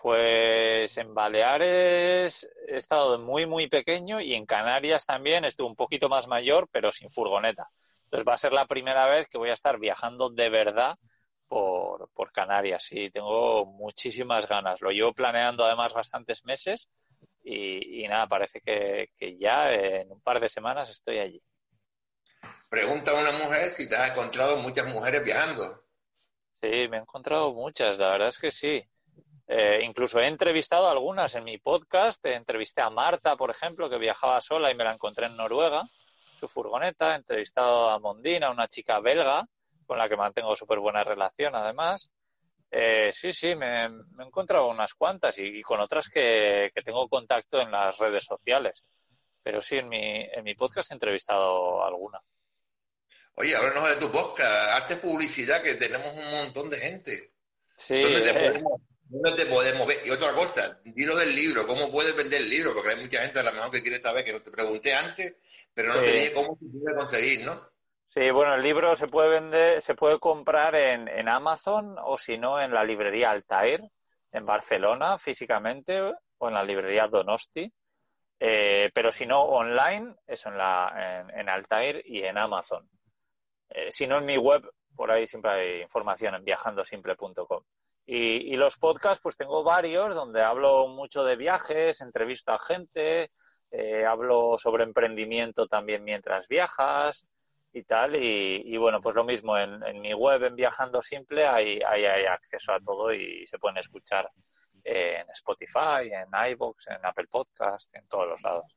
Pues en Baleares he estado muy, muy pequeño y en Canarias también estuve un poquito más mayor, pero sin furgoneta. Entonces va a ser la primera vez que voy a estar viajando de verdad por, por Canarias y tengo muchísimas ganas. Lo llevo planeando además bastantes meses y, nada, parece que, que ya en un par de semanas estoy allí. Pregunta a una mujer si te has encontrado muchas mujeres viajando. Sí, me he encontrado muchas, la verdad es que sí. Eh, incluso he entrevistado algunas en mi podcast. Entrevisté a Marta, por ejemplo, que viajaba sola y me la encontré en Noruega, su furgoneta. He entrevistado a Mondina, una chica belga, con la que mantengo súper buena relación, además. Eh, sí, sí, me, he encontrado unas cuantas y, con otras que, tengo contacto en las redes sociales. Pero sí, en mi, en mi podcast he entrevistado alguna. Oye, háblanos de tu podcast, hazte publicidad que tenemos un montón de gente. Sí, eh, ¿Dónde te podemos ver? Y otra cosa, dilo del libro, ¿cómo puedes vender el libro? Porque hay mucha gente a lo mejor que quiere saber, que no te pregunté antes, pero no te dije cómo se puede conseguir, ¿no? Sí, bueno, el libro se puede vender, se puede comprar en, en Amazon o si no en la librería Altair en Barcelona físicamente o en la librería Donosti. Eh, pero si no online, eso en, la, en, Altair y en Amazon. Eh, si no en mi web, por ahí siempre hay información en viajandosimple.com. Y, y, los podcasts, pues tengo varios donde hablo mucho de viajes, entrevisto a gente, eh, hablo sobre emprendimiento también mientras viajas y tal. Y, bueno, pues lo mismo en, mi web, en Viajando Simple, hay, hay, acceso a todo y se pueden escuchar en Spotify, en iVoox, en Apple Podcast, en todos los lados.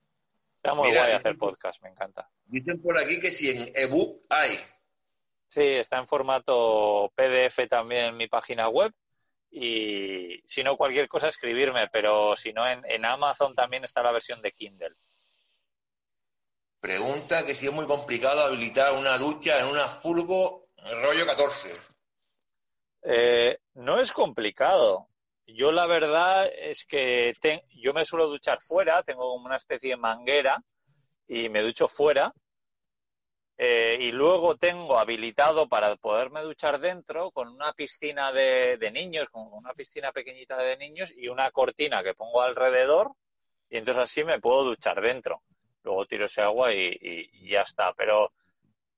Está muy guay hacer podcast, me encanta. Dicen por aquí que si en ebook hay. Sí, está en formato PDF también en mi página web y si no cualquier cosa escribirme, pero si no en, Amazon también está la versión de Kindle. Pregunta que si es muy complicado habilitar una ducha en una furgo rollo 14. Eh, no es complicado. Yo la verdad es que yo me suelo duchar fuera, tengo como una especie de manguera y me ducho fuera eh, y luego tengo habilitado para poderme duchar dentro con una piscina de, niños, con una piscina pequeñita de niños y una cortina que pongo alrededor y entonces así me puedo duchar dentro. Luego tiro ese agua y, ya está. Pero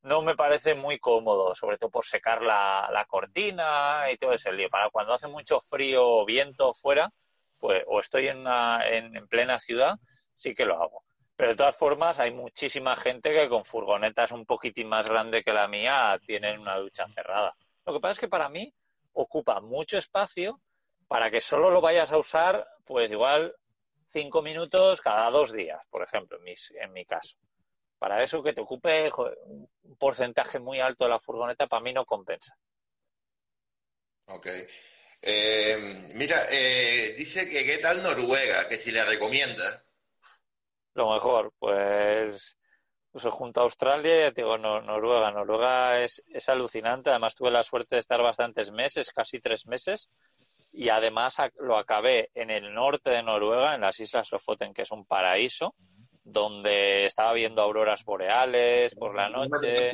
no me parece muy cómodo, sobre todo por secar la, cortina y todo ese lío. Para cuando hace mucho frío o viento fuera, pues o estoy en, en plena ciudad, sí que lo hago. Pero de todas formas, hay muchísima gente que con furgonetas un poquitín más grande que la mía tienen una ducha cerrada. Lo que pasa es que para mí ocupa mucho espacio para que solo lo vayas a usar, pues igual cinco minutos cada dos días, por ejemplo, en, mis, en mi caso. Para eso que te ocupe un porcentaje muy alto de la furgoneta, para mí no compensa. Ok. Eh, mira, eh, dice que qué tal Noruega, que si le recomienda. Lo mejor, pues, pues junto a Australia, digo, Noruega. Noruega es, es alucinante. Además, tuve la suerte de estar bastantes meses, casi tres meses. Y además lo acabé en el norte de Noruega, en las Islas Lofoten, que es un paraíso, donde estaba viendo auroras boreales por la noche.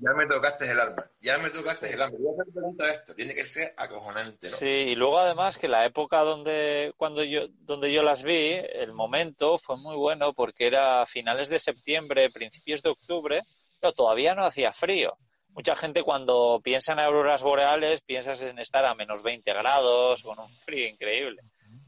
Ya me tocaste el alma, ya me tocaste el alma. Voy a pregunta esto, tiene que ser acojonante, Sí, y luego además que la época donde, cuando yo, donde yo las vi, el momento fue muy bueno porque era finales de septiembre, principios de octubre, pero todavía no hacía frío. Mucha gente cuando piensa en auroras boreales piensas en estar a menos 20 grados, con un frío increíble.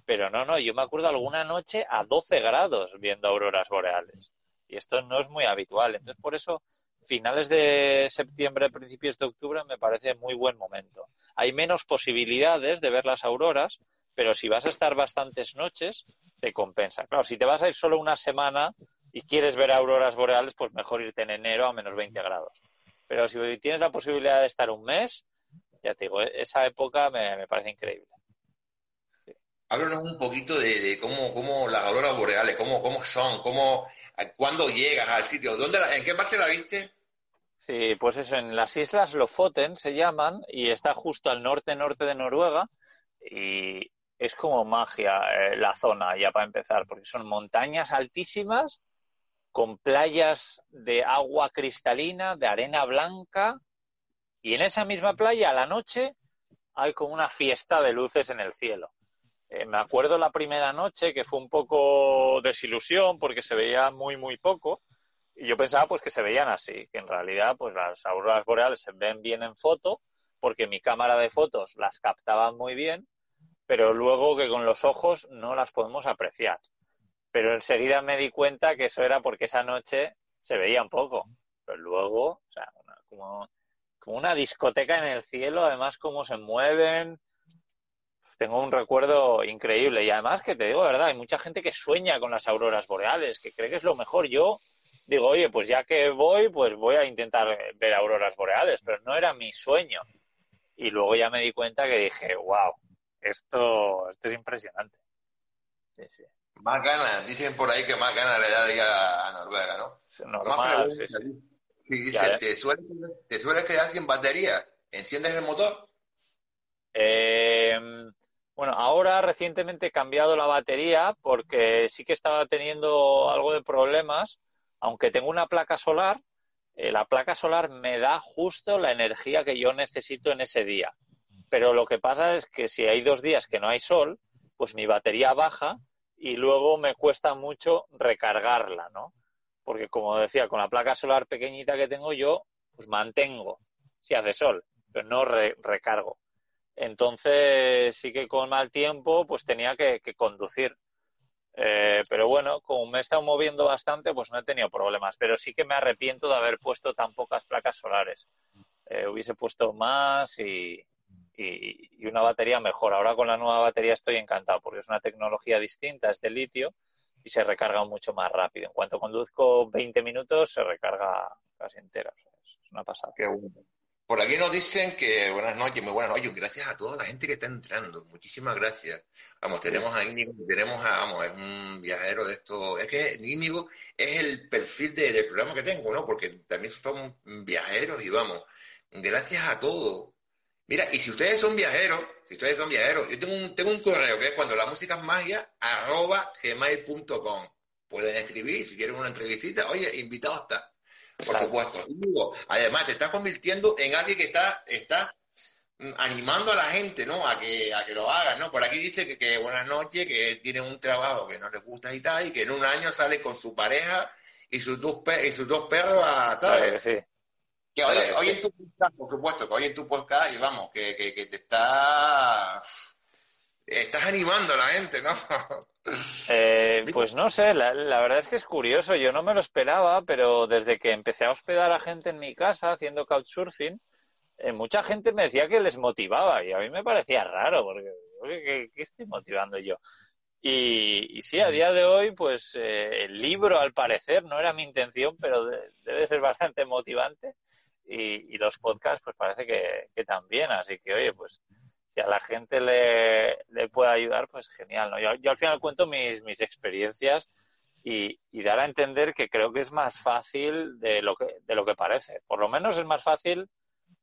Pero no, no, yo me acuerdo alguna noche a 12 grados viendo auroras boreales. Y esto no es muy habitual. Entonces, por eso finales de septiembre, principios de octubre me parece muy buen momento. Hay menos posibilidades de ver las auroras, pero si vas a estar bastantes noches, te compensa. Claro, si te vas a ir solo una semana y quieres ver auroras boreales, pues mejor irte en enero a menos 20 grados. Pero si tienes la posibilidad de estar un mes, ya te digo, esa época me, parece increíble. Háblanos un poquito de, cómo, cómo las auroras boreales, cómo, cómo son, cómo, cuándo llegas al sitio, ¿dónde ¿en qué parte la viste? Sí, pues eso, en las islas Lofoten se llaman y está justo al norte-norte de Noruega y es como magia eh, la zona ya para empezar, porque son montañas altísimas con playas de agua cristalina, de arena blanca y en esa misma playa a la noche hay como una fiesta de luces en el cielo. Eh, me acuerdo la primera noche que fue un poco desilusión porque se veía muy, muy poco y yo pensaba pues que se veían así, que en realidad pues las auroras boreales se ven bien en foto, porque mi cámara de fotos las captaba muy bien, pero luego que con los ojos no las podemos apreciar. Pero enseguida me di cuenta que eso era porque esa noche se veía un poco. Pero luego, o sea, como, como una discoteca en el cielo, además cómo se mueven. Tengo un recuerdo increíble. Y además que te digo, verdad, hay mucha gente que sueña con las auroras boreales, que cree que es lo mejor. Yo digo, oye, pues ya que voy, pues voy a intentar ver auroras boreales, pero no era mi sueño. Y luego ya me di cuenta que dije, wow, esto, esto es impresionante. Sí, sí. Más ganas, dicen por ahí que más ganas le da a Noruega, ¿no? Normal, sí, sí. dice, ¿te, sueles, ¿te sueles quedar sin batería? ¿Enciendes el motor? Eh, bueno, ahora recientemente he cambiado la batería porque sí que estaba teniendo algo de problemas aunque tengo una placa solar, eh, la placa solar me da justo la energía que yo necesito en ese día. Pero lo que pasa es que si hay dos días que no hay sol, pues mi batería baja y luego me cuesta mucho recargarla, ¿no? Porque como decía, con la placa solar pequeñita que tengo yo, pues mantengo si hace sol, pero no recargo. Entonces sí que con mal tiempo pues tenía que, conducir. Eh, pero bueno, como me he estado moviendo bastante, pues no he tenido problemas. Pero sí que me arrepiento de haber puesto tan pocas placas solares. Eh, hubiese puesto más y, y, una batería mejor. Ahora con la nueva batería estoy encantado porque es una tecnología distinta, es de litio y se recarga mucho más rápido. En cuanto conduzco 20 minutos se recarga casi entera. es una pasada. Qué Por aquí nos dicen que buenas noches, muy buenas noches. Gracias a toda la gente que está entrando. Muchísimas gracias. Vamos, tenemos a Íñigo, tenemos a, vamos, es un viajero de esto. Es que Íñigo es el perfil del programa que tengo, ¿no? Porque también somos viajeros y vamos, gracias a todos Mira, y si ustedes son viajeros, si ustedes son viajeros, yo tengo un, tengo un correo que es cuando la música es magia, arroba gmail.com. Pueden escribir, si quieren una entrevistita, oye, invitado está. Por supuesto. además, te estás convirtiendo en alguien que está, está mm, animando a la gente, ¿no? A que, a que lo hagan, ¿no? Por aquí dice que, que buenas noches, que tiene un trabajo que no le gusta y tal, y que en un año sale con su pareja y sus dos, y sus dos perros a tal. sí. Que hoy, en tu podcast, por supuesto, que hoy en tu podcast, y vamos, que, que, te está... Estás animando a la gente, ¿no? Eh, pues no sé, la, verdad es que es curioso, yo no me lo esperaba, pero desde que empecé a hospedar a gente en mi casa haciendo couchsurfing, eh, mucha gente me decía que les motivaba y a mí me parecía raro, porque ¿qué, estoy motivando yo? Y, sí, a día de hoy, pues eh, el libro al parecer no era mi intención, pero debe ser bastante motivante y, los podcasts pues parece que, también, así que oye, pues si a la gente le, le puede ayudar, pues genial, ¿no? Yo, al final cuento mis, mis experiencias y, dar a entender que creo que es más fácil de lo que, de lo que parece, por lo menos es más fácil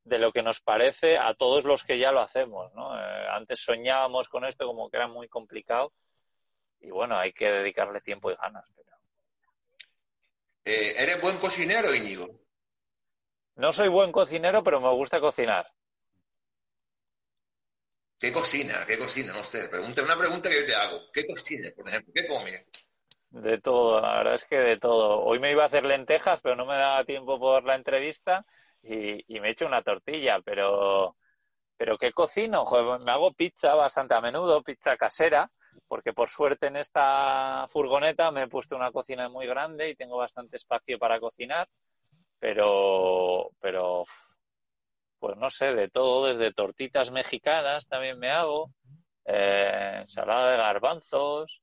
de lo que nos parece a todos los que ya lo hacemos, ¿no? Eh, antes soñábamos con esto como que era muy complicado y bueno, hay que dedicarle tiempo y ganas. Pero... Eh, ¿Eres buen cocinero, Íñigo? No soy buen cocinero, pero me gusta cocinar. ¿Qué cocina? ¿Qué cocina? No sé. Pregunta, una pregunta que yo te hago. ¿Qué cocina, por ejemplo? ¿Qué comes? De todo, la verdad es que de todo. Hoy me iba a hacer lentejas, pero no me daba tiempo por la entrevista y, me he hecho una tortilla, pero, pero ¿qué cocino? me hago pizza bastante a menudo, pizza casera, porque por suerte en esta furgoneta me he puesto una cocina muy grande y tengo bastante espacio para cocinar pero, pero, pues no sé, de todo, desde tortitas mexicanas también me hago, eh, ensalada de garbanzos,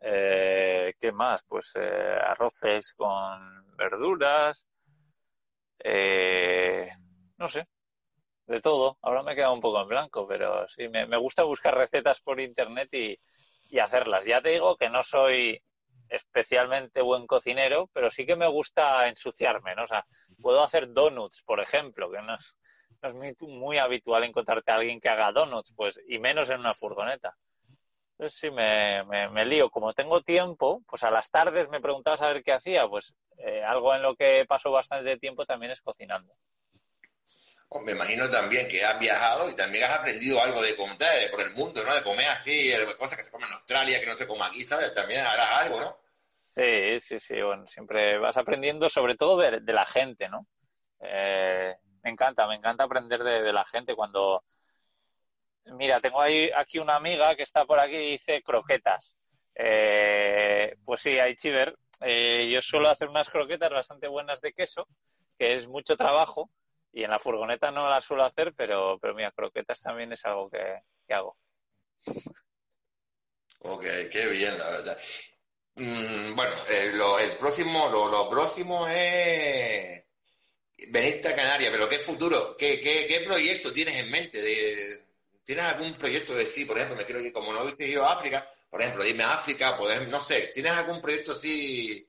eh, ¿qué más? Pues eh, arroces con verduras, eh, no sé, de todo. Ahora me he quedado un poco en blanco, pero sí, me, me gusta buscar recetas por internet y, y hacerlas. Ya te digo que no soy especialmente buen cocinero, pero sí que me gusta ensuciarme, ¿no? O sea, puedo hacer donuts, por ejemplo, que no es, muy, habitual encontrarte a alguien que haga donuts, pues, y menos en una furgoneta. Entonces sí me, me, lío. Como tengo tiempo, pues a las tardes me preguntaba saber qué hacía, pues eh, algo en lo que paso bastante tiempo también es cocinando. Oh, me imagino también que has viajado y también has aprendido algo de comer por el mundo, ¿no? De comer así, cosas que se comen en Australia, que no se come aquí, ¿sabes? También harás algo, ¿no? Sí, sí, sí. Bueno, siempre vas aprendiendo sobre todo de, la gente, ¿no? Eh, me encanta, me encanta aprender de, la gente cuando... Mira, tengo ahí aquí una amiga que está por aquí y dice croquetas. Eh, pues sí, hay chiver. Eh, yo suelo hacer unas croquetas bastante buenas de queso, que es mucho trabajo, y en la furgoneta no la suelo hacer, pero, pero mira, croquetas también es algo que, hago. Ok, qué bien, la verdad. Mm, bueno, eh, lo, el próximo, lo, próximo es venirte a Canarias, pero ¿qué futuro? ¿Qué, qué, qué proyecto tienes en mente? De, ¿Tienes algún proyecto de sí? Por ejemplo, me quiero ir, como no he ido a África, por ejemplo, irme a África, poder, no sé, ¿tienes algún proyecto así?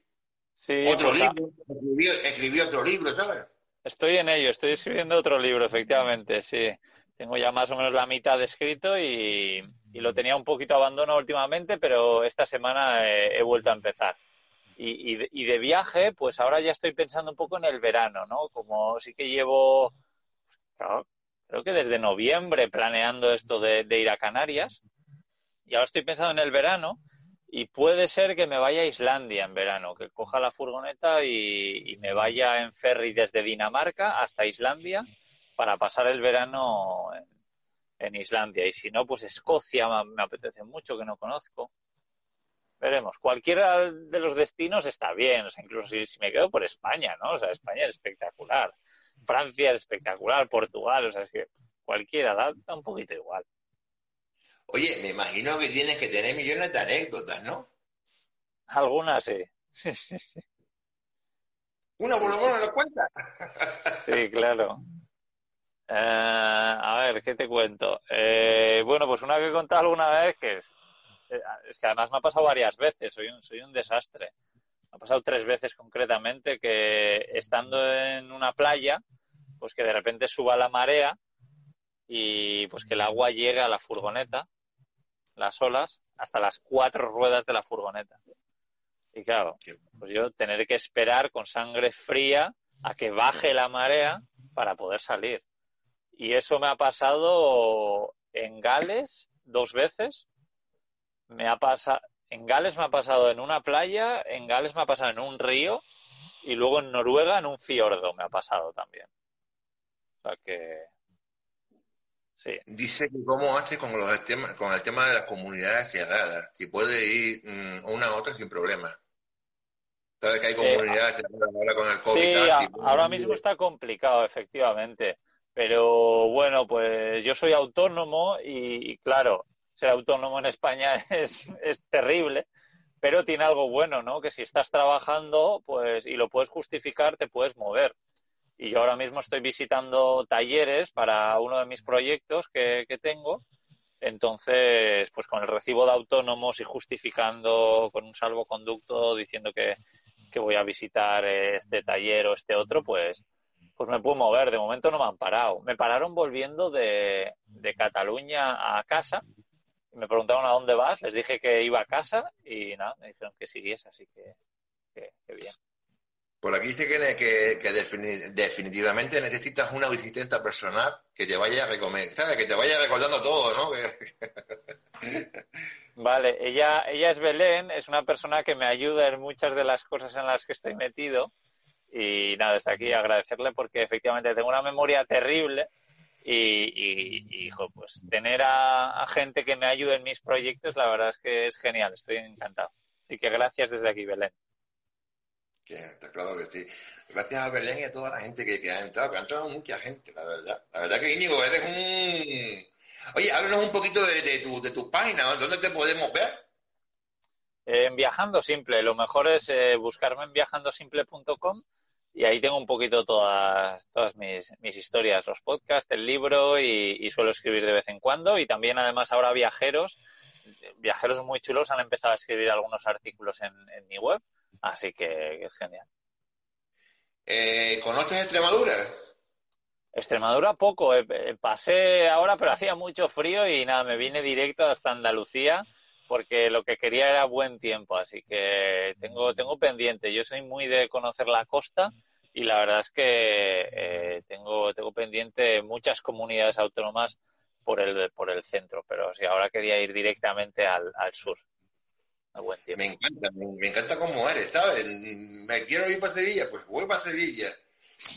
Sí, otro pues libro, escribí otro libro, ¿sabes? Estoy en ello, estoy escribiendo otro libro, efectivamente, sí. Tengo ya más o menos la mitad escrito y, lo tenía un poquito abandono últimamente, pero esta semana he, vuelto a empezar. Y, y, de, viaje, pues ahora ya estoy pensando un poco en el verano, ¿no? Como sí que llevo, creo que desde noviembre planeando esto de, ir a Canarias. Y ahora estoy pensando en el verano y puede ser que me vaya a Islandia en verano, que coja la furgoneta y, me vaya en ferry desde Dinamarca hasta Islandia para pasar el verano en, Islandia. Y si no, pues Escocia me apetece mucho, que no conozco. Veremos. Cualquiera de los destinos está bien, o sea, incluso si, me quedo por España, ¿no? O sea, España es espectacular. Francia es espectacular, Portugal, o sea, es que cualquiera da, un poquito igual. Oye, me imagino que tienes que tener millones de anécdotas, ¿no? Algunas sí. ¿Una por lo menos la cuenta? sí, claro. Eh, a ver, ¿qué te cuento? Eh, bueno, pues una que he contado alguna vez que es eh, es que además me ha pasado varias veces, soy un, soy un desastre. Me ha pasado tres veces concretamente que estando en una playa, pues que de repente suba la marea y pues que el agua llegue a la furgoneta, las olas, hasta las cuatro ruedas de la furgoneta. Y claro, pues yo tener que esperar con sangre fría a que baje la marea para poder salir. Y eso me ha pasado en Gales dos veces me ha pasado, en Gales me ha pasado en una playa, en Gales me ha pasado en un río y luego en Noruega en un fiordo me ha pasado también. O sea que sí. Dice que cómo hace con los temas, con el tema de las comunidades cerradas, si puede ir mm, una a otra sin problema. Sabes que hay eh, comunidades cerradas ahora con el COVID. Sí, ahora mismo está complicado, efectivamente. Pero bueno, pues yo soy autónomo y claro, ser autónomo en España es, es terrible, pero tiene algo bueno, ¿no? Que si estás trabajando, pues, y lo puedes justificar, te puedes mover. Y yo ahora mismo estoy visitando talleres para uno de mis proyectos que, que tengo. Entonces, pues con el recibo de autónomos y justificando con un salvoconducto diciendo que, que voy a visitar este taller o este otro, pues, pues me puedo mover. De momento no me han parado. Me pararon volviendo de, de Cataluña a casa me preguntaron a dónde vas, les dije que iba a casa y nada, me dijeron que siguiese, así que, que, bien. Por aquí dice que, que, definitivamente necesitas una visitante personal que te vaya a recomendar, que te vaya recordando todo, ¿no? vale, ella, ella es Belén, es una persona que me ayuda en muchas de las cosas en las que estoy metido y nada, está aquí agradecerle porque efectivamente tengo una memoria terrible y, hijo, pues tener a, gente que me ayude en mis proyectos, la verdad es que es genial, estoy encantado. Así que gracias desde aquí, Belén. Está claro que sí. Gracias a Belén y a toda la gente que, ha entrado, que ha entrado mucha gente, la verdad. La verdad que Íñigo, eres un... Oye, háblanos un poquito de, tu, de tus páginas, ¿dónde te podemos ver? en Viajando Simple, lo mejor es eh, buscarme en viajandosimple.com y ahí tengo un poquito todas, todas mis, mis historias, los podcasts, el libro y, suelo escribir de vez en cuando y también además ahora viajeros, viajeros muy chulos han empezado a escribir algunos artículos en, mi web, así que, es genial. Eh, ¿Conoces Extremadura? Extremadura poco, eh, pasé ahora pero hacía mucho frío y nada, me vine directo hasta Andalucía porque lo que quería era buen tiempo, así que tengo, tengo pendiente. Yo soy muy de conocer la costa y la verdad es que eh, tengo, tengo pendiente muchas comunidades autónomas por el, por el centro, pero sí, ahora quería ir directamente al, al sur. A buen tiempo. Me encanta, me, encanta cómo eres, ¿sabes? Me quiero ir para Sevilla, pues voy para Sevilla.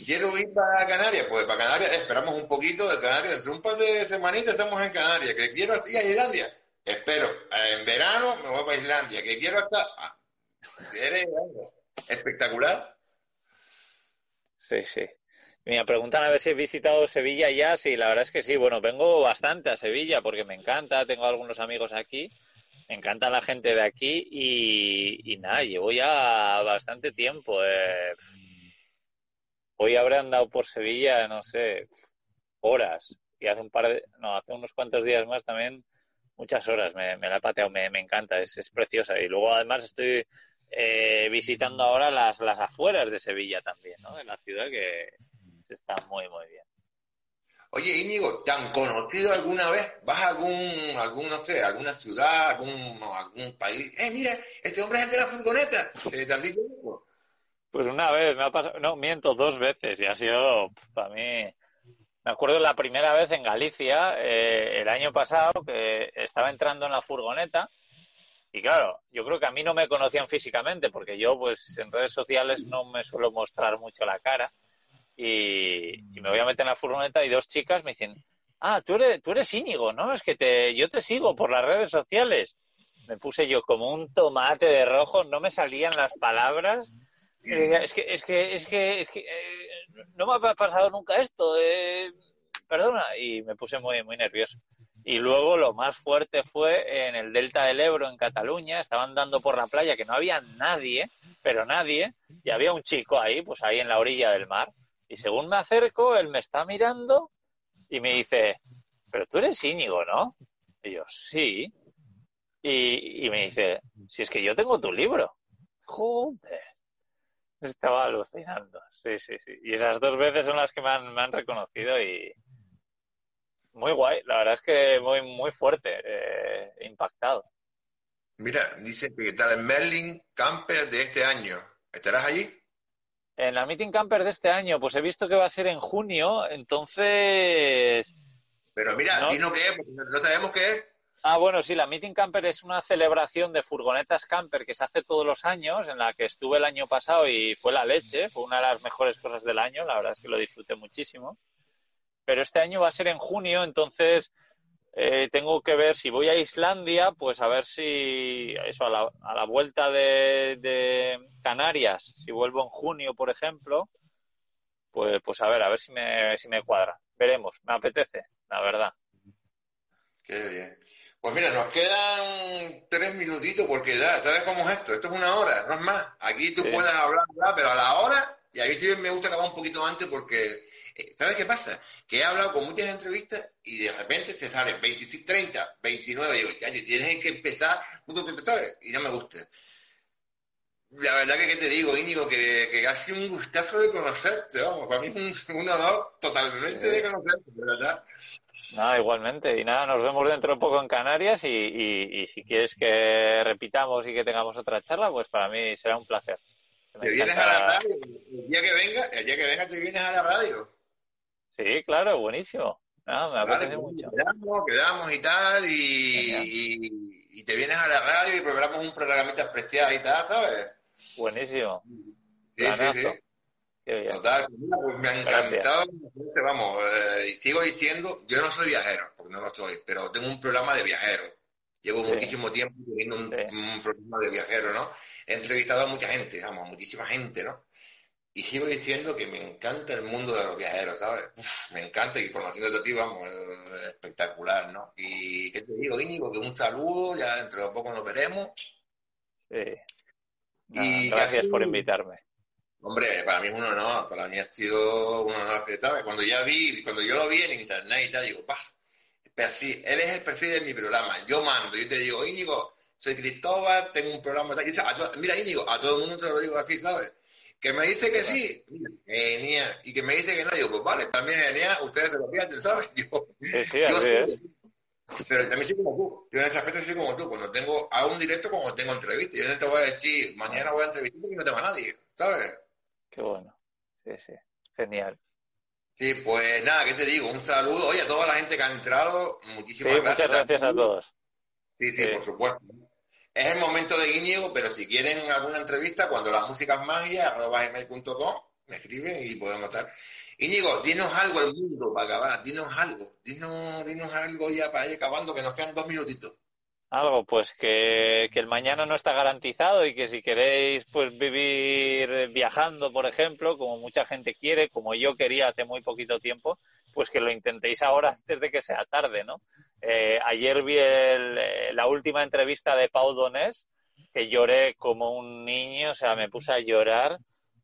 Quiero ir para Canarias, pues para Canarias esperamos un poquito de Canarias. Dentro de un par de semanitas estamos en Canarias. Que quiero ir a Islandia Espero, en verano me voy para Islandia, que quiero estar... Ah, espectacular. Sí, sí. Me preguntan a ver si he visitado Sevilla ya. Sí, la verdad es que sí. Bueno, vengo bastante a Sevilla porque me encanta. Tengo algunos amigos aquí. Me encanta la gente de aquí y, nada, llevo ya bastante tiempo. Eh. Hoy habré andado por Sevilla, no sé, horas. Y hace un par de, no, hace unos cuantos días más también muchas horas, me, la he pateado, me, encanta, es, es, preciosa. Y luego además estoy eh, visitando ahora las, las afueras de Sevilla también, ¿no? En la ciudad que está muy, muy bien. Oye, Íñigo, ¿te han conocido alguna vez? ¿Vas a algún, algún no sé, alguna ciudad, algún, algún país? Eh, mira, este hombre es el de la furgoneta. ¿Te, dicho eso? Pues una vez, me ha pasado, no, miento, dos veces y ha sido, para mí, me acuerdo la primera vez en Galicia, eh, el año pasado, que estaba entrando en la furgoneta y claro, yo creo que a mí no me conocían físicamente porque yo pues en redes sociales no me suelo mostrar mucho la cara y, me voy a meter en la furgoneta y dos chicas me dicen, ah, tú eres, tú eres Íñigo, ¿no? Es que te, yo te sigo por las redes sociales. Me puse yo como un tomate de rojo, no me salían las palabras. es que, es que, es que, es que eh, no me ha pasado nunca esto, eh, perdona. Y me puse muy, muy nervioso. Y luego lo más fuerte fue en el Delta del Ebro, en Cataluña, estaban dando por la playa que no había nadie, pero nadie, y había un chico ahí, pues ahí en la orilla del mar. Y según me acerco, él me está mirando y me dice, pero tú eres Íñigo, ¿no? Y yo, sí. Y, me dice, si es que yo tengo tu libro. Joder. Estaba alucinando. Sí, sí, sí. Y esas dos veces son las que me han, reconocido y muy guay. La verdad es que muy, muy fuerte, eh, impactado. Mira, dice que el Merlin Camper de este año. ¿Estarás allí? En la Meeting Camper de este año, pues he visto que va a ser en junio, entonces... Pero mira, ¿no? dinos qué es, no sabemos qué es. Ah, bueno, sí, la Meeting Camper es una celebración de furgonetas camper que se hace todos los años, en la que estuve el año pasado y fue la leche, fue una de las mejores cosas del año, la verdad es que lo disfruté muchísimo. Pero este año va a ser en junio, entonces eh, tengo que ver si voy a Islandia, pues a ver si eso a la, a la vuelta de, Canarias, si vuelvo en junio, por ejemplo, pues, pues a ver, a ver si me, si me cuadra. Veremos, me apetece, la verdad. Qué bien. Pues mira, nos quedan tres minutitos porque ya, ¿sabes cómo es esto? Esto es una hora, no es más. Aquí tú puedes hablar, pero a la hora, y a mí sí me gusta acabar un poquito antes porque, eh, ¿sabes qué pasa? que he hablado con muchas entrevistas y de repente te salen 25, 30, 29, digo, ya, tienes que empezar, y no me gusta. La verdad que, ¿qué te digo, Íñigo? Que, que ha sido un gustazo de conocerte, vamos, para mí es un, honor totalmente de conocerte, de verdad. Nada, igualmente. Y nada, nos vemos dentro de poco en Canarias y, y, y, si quieres que repitamos y que tengamos otra charla, pues para mí será un placer. Te vienes a la radio, el día que venga, el día que venga te vienes a la radio. Sí, claro, buenísimo. No, me apetece mucho. Quedamos, quedamos y tal, y, y, te vienes a la radio y programamos un programita especial y tal, ¿sabes? Buenísimo. Sí, sí, sí. Total, pues me ha encantado. Vamos, eh, y sigo diciendo, yo no soy viajero, porque no lo soy, pero tengo un programa de viajero. Llevo muchísimo tiempo teniendo un, un, programa de viajero, ¿no? He entrevistado a mucha gente, vamos, muchísima gente, ¿no? Y sigo diciendo que me encanta el mundo de los viajeros, ¿sabes? me encanta y conociendo a ti, vamos, es espectacular, ¿no? Y qué te digo, Íñigo, que un saludo, ya dentro de poco nos veremos. Sí. y gracias por invitarme. Hombre, para mí es un honor, para mí ha sido un honor, ¿sabes? Cuando ya vi, cuando yo lo vi en internet y tal, digo, pa, él es el perfil de mi programa, yo mando, yo te digo, Íñigo, soy Cristóbal, tengo un programa, mira Íñigo, a todo el mundo te lo digo así, ¿sabes? Que me dice que sí, genial. Y que me dice que no, digo, pues vale, también genial, ustedes se lo pierden, ¿sabes? Yo, sí, sí, así es. Pero también soy como tú. Yo en ese aspecto soy como tú. Cuando tengo, hago un directo, como tengo entrevista. Yo no te voy a decir, mañana voy a entrevistar porque no tengo a nadie, ¿sabes? Qué bueno. Sí, sí. Genial. Sí, pues nada, ¿qué te digo? Un saludo. Oye, a toda la gente que ha entrado, muchísimas sí, gracias. Muchas gracias a todos. Sí, sí, por supuesto. Es el momento de Íñigo, pero si quieren alguna entrevista, cuando la música es magia, arroba gmail.com, me escriben y podemos estar. Íñigo, dinos algo al mundo para acabar, dinos algo, dinos, dinos algo ya para ir acabando, que nos quedan dos minutitos. Algo, pues que, el mañana no está garantizado y que si queréis pues vivir viajando, por ejemplo, como mucha gente quiere, como yo quería hace muy poquito tiempo, pues que lo intentéis ahora antes de que sea tarde, ¿no? Eh, ayer vi eh, la última entrevista de Pau Donés, que lloré como un niño, o sea, me puse a llorar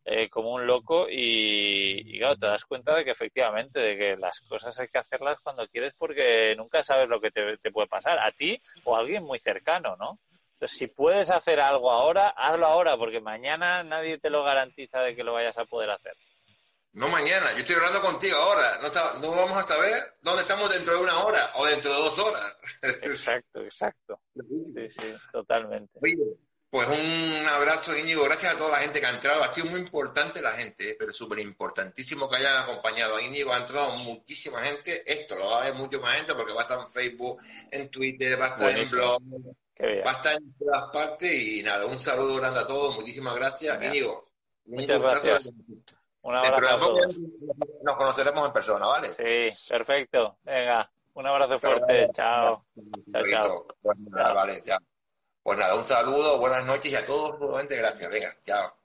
eh, como un loco y, claro, te das cuenta de que efectivamente, de que las cosas hay que hacerlas cuando quieres porque nunca sabes lo que te, puede pasar, a ti o a alguien muy cercano, ¿no? Entonces, si puedes hacer algo ahora, hazlo ahora, porque mañana nadie te lo garantiza de que lo vayas a poder hacer. no mañana. Yo estoy hablando contigo ahora. No, no vamos a saber dónde estamos dentro de una hora o dentro de dos horas. Exacto, exacto. Sí, sí, totalmente. Pues un abrazo, Íñigo. Gracias a toda la gente que ha entrado. Ha sido muy importante la gente, ¿eh? pero súper importantísimo que hayan acompañado a Íñigo. Ha entrado muchísima gente. Esto lo va a ver mucho más gente porque va a estar en Facebook, en Twitter, va a estar en blog. Va a estar en todas partes y nada, un saludo grande a todos, muchísimas gracias. Íñigo, Muchas gracias. Un abrazo a todos. Nos conoceremos en persona, ¿vale? Sí, perfecto. Venga, un abrazo fuerte. Chao. Chao, chao. Nada, vale, chao. Pues nada, un saludo, buenas noches y a todos nuevamente gracias. Venga, chao.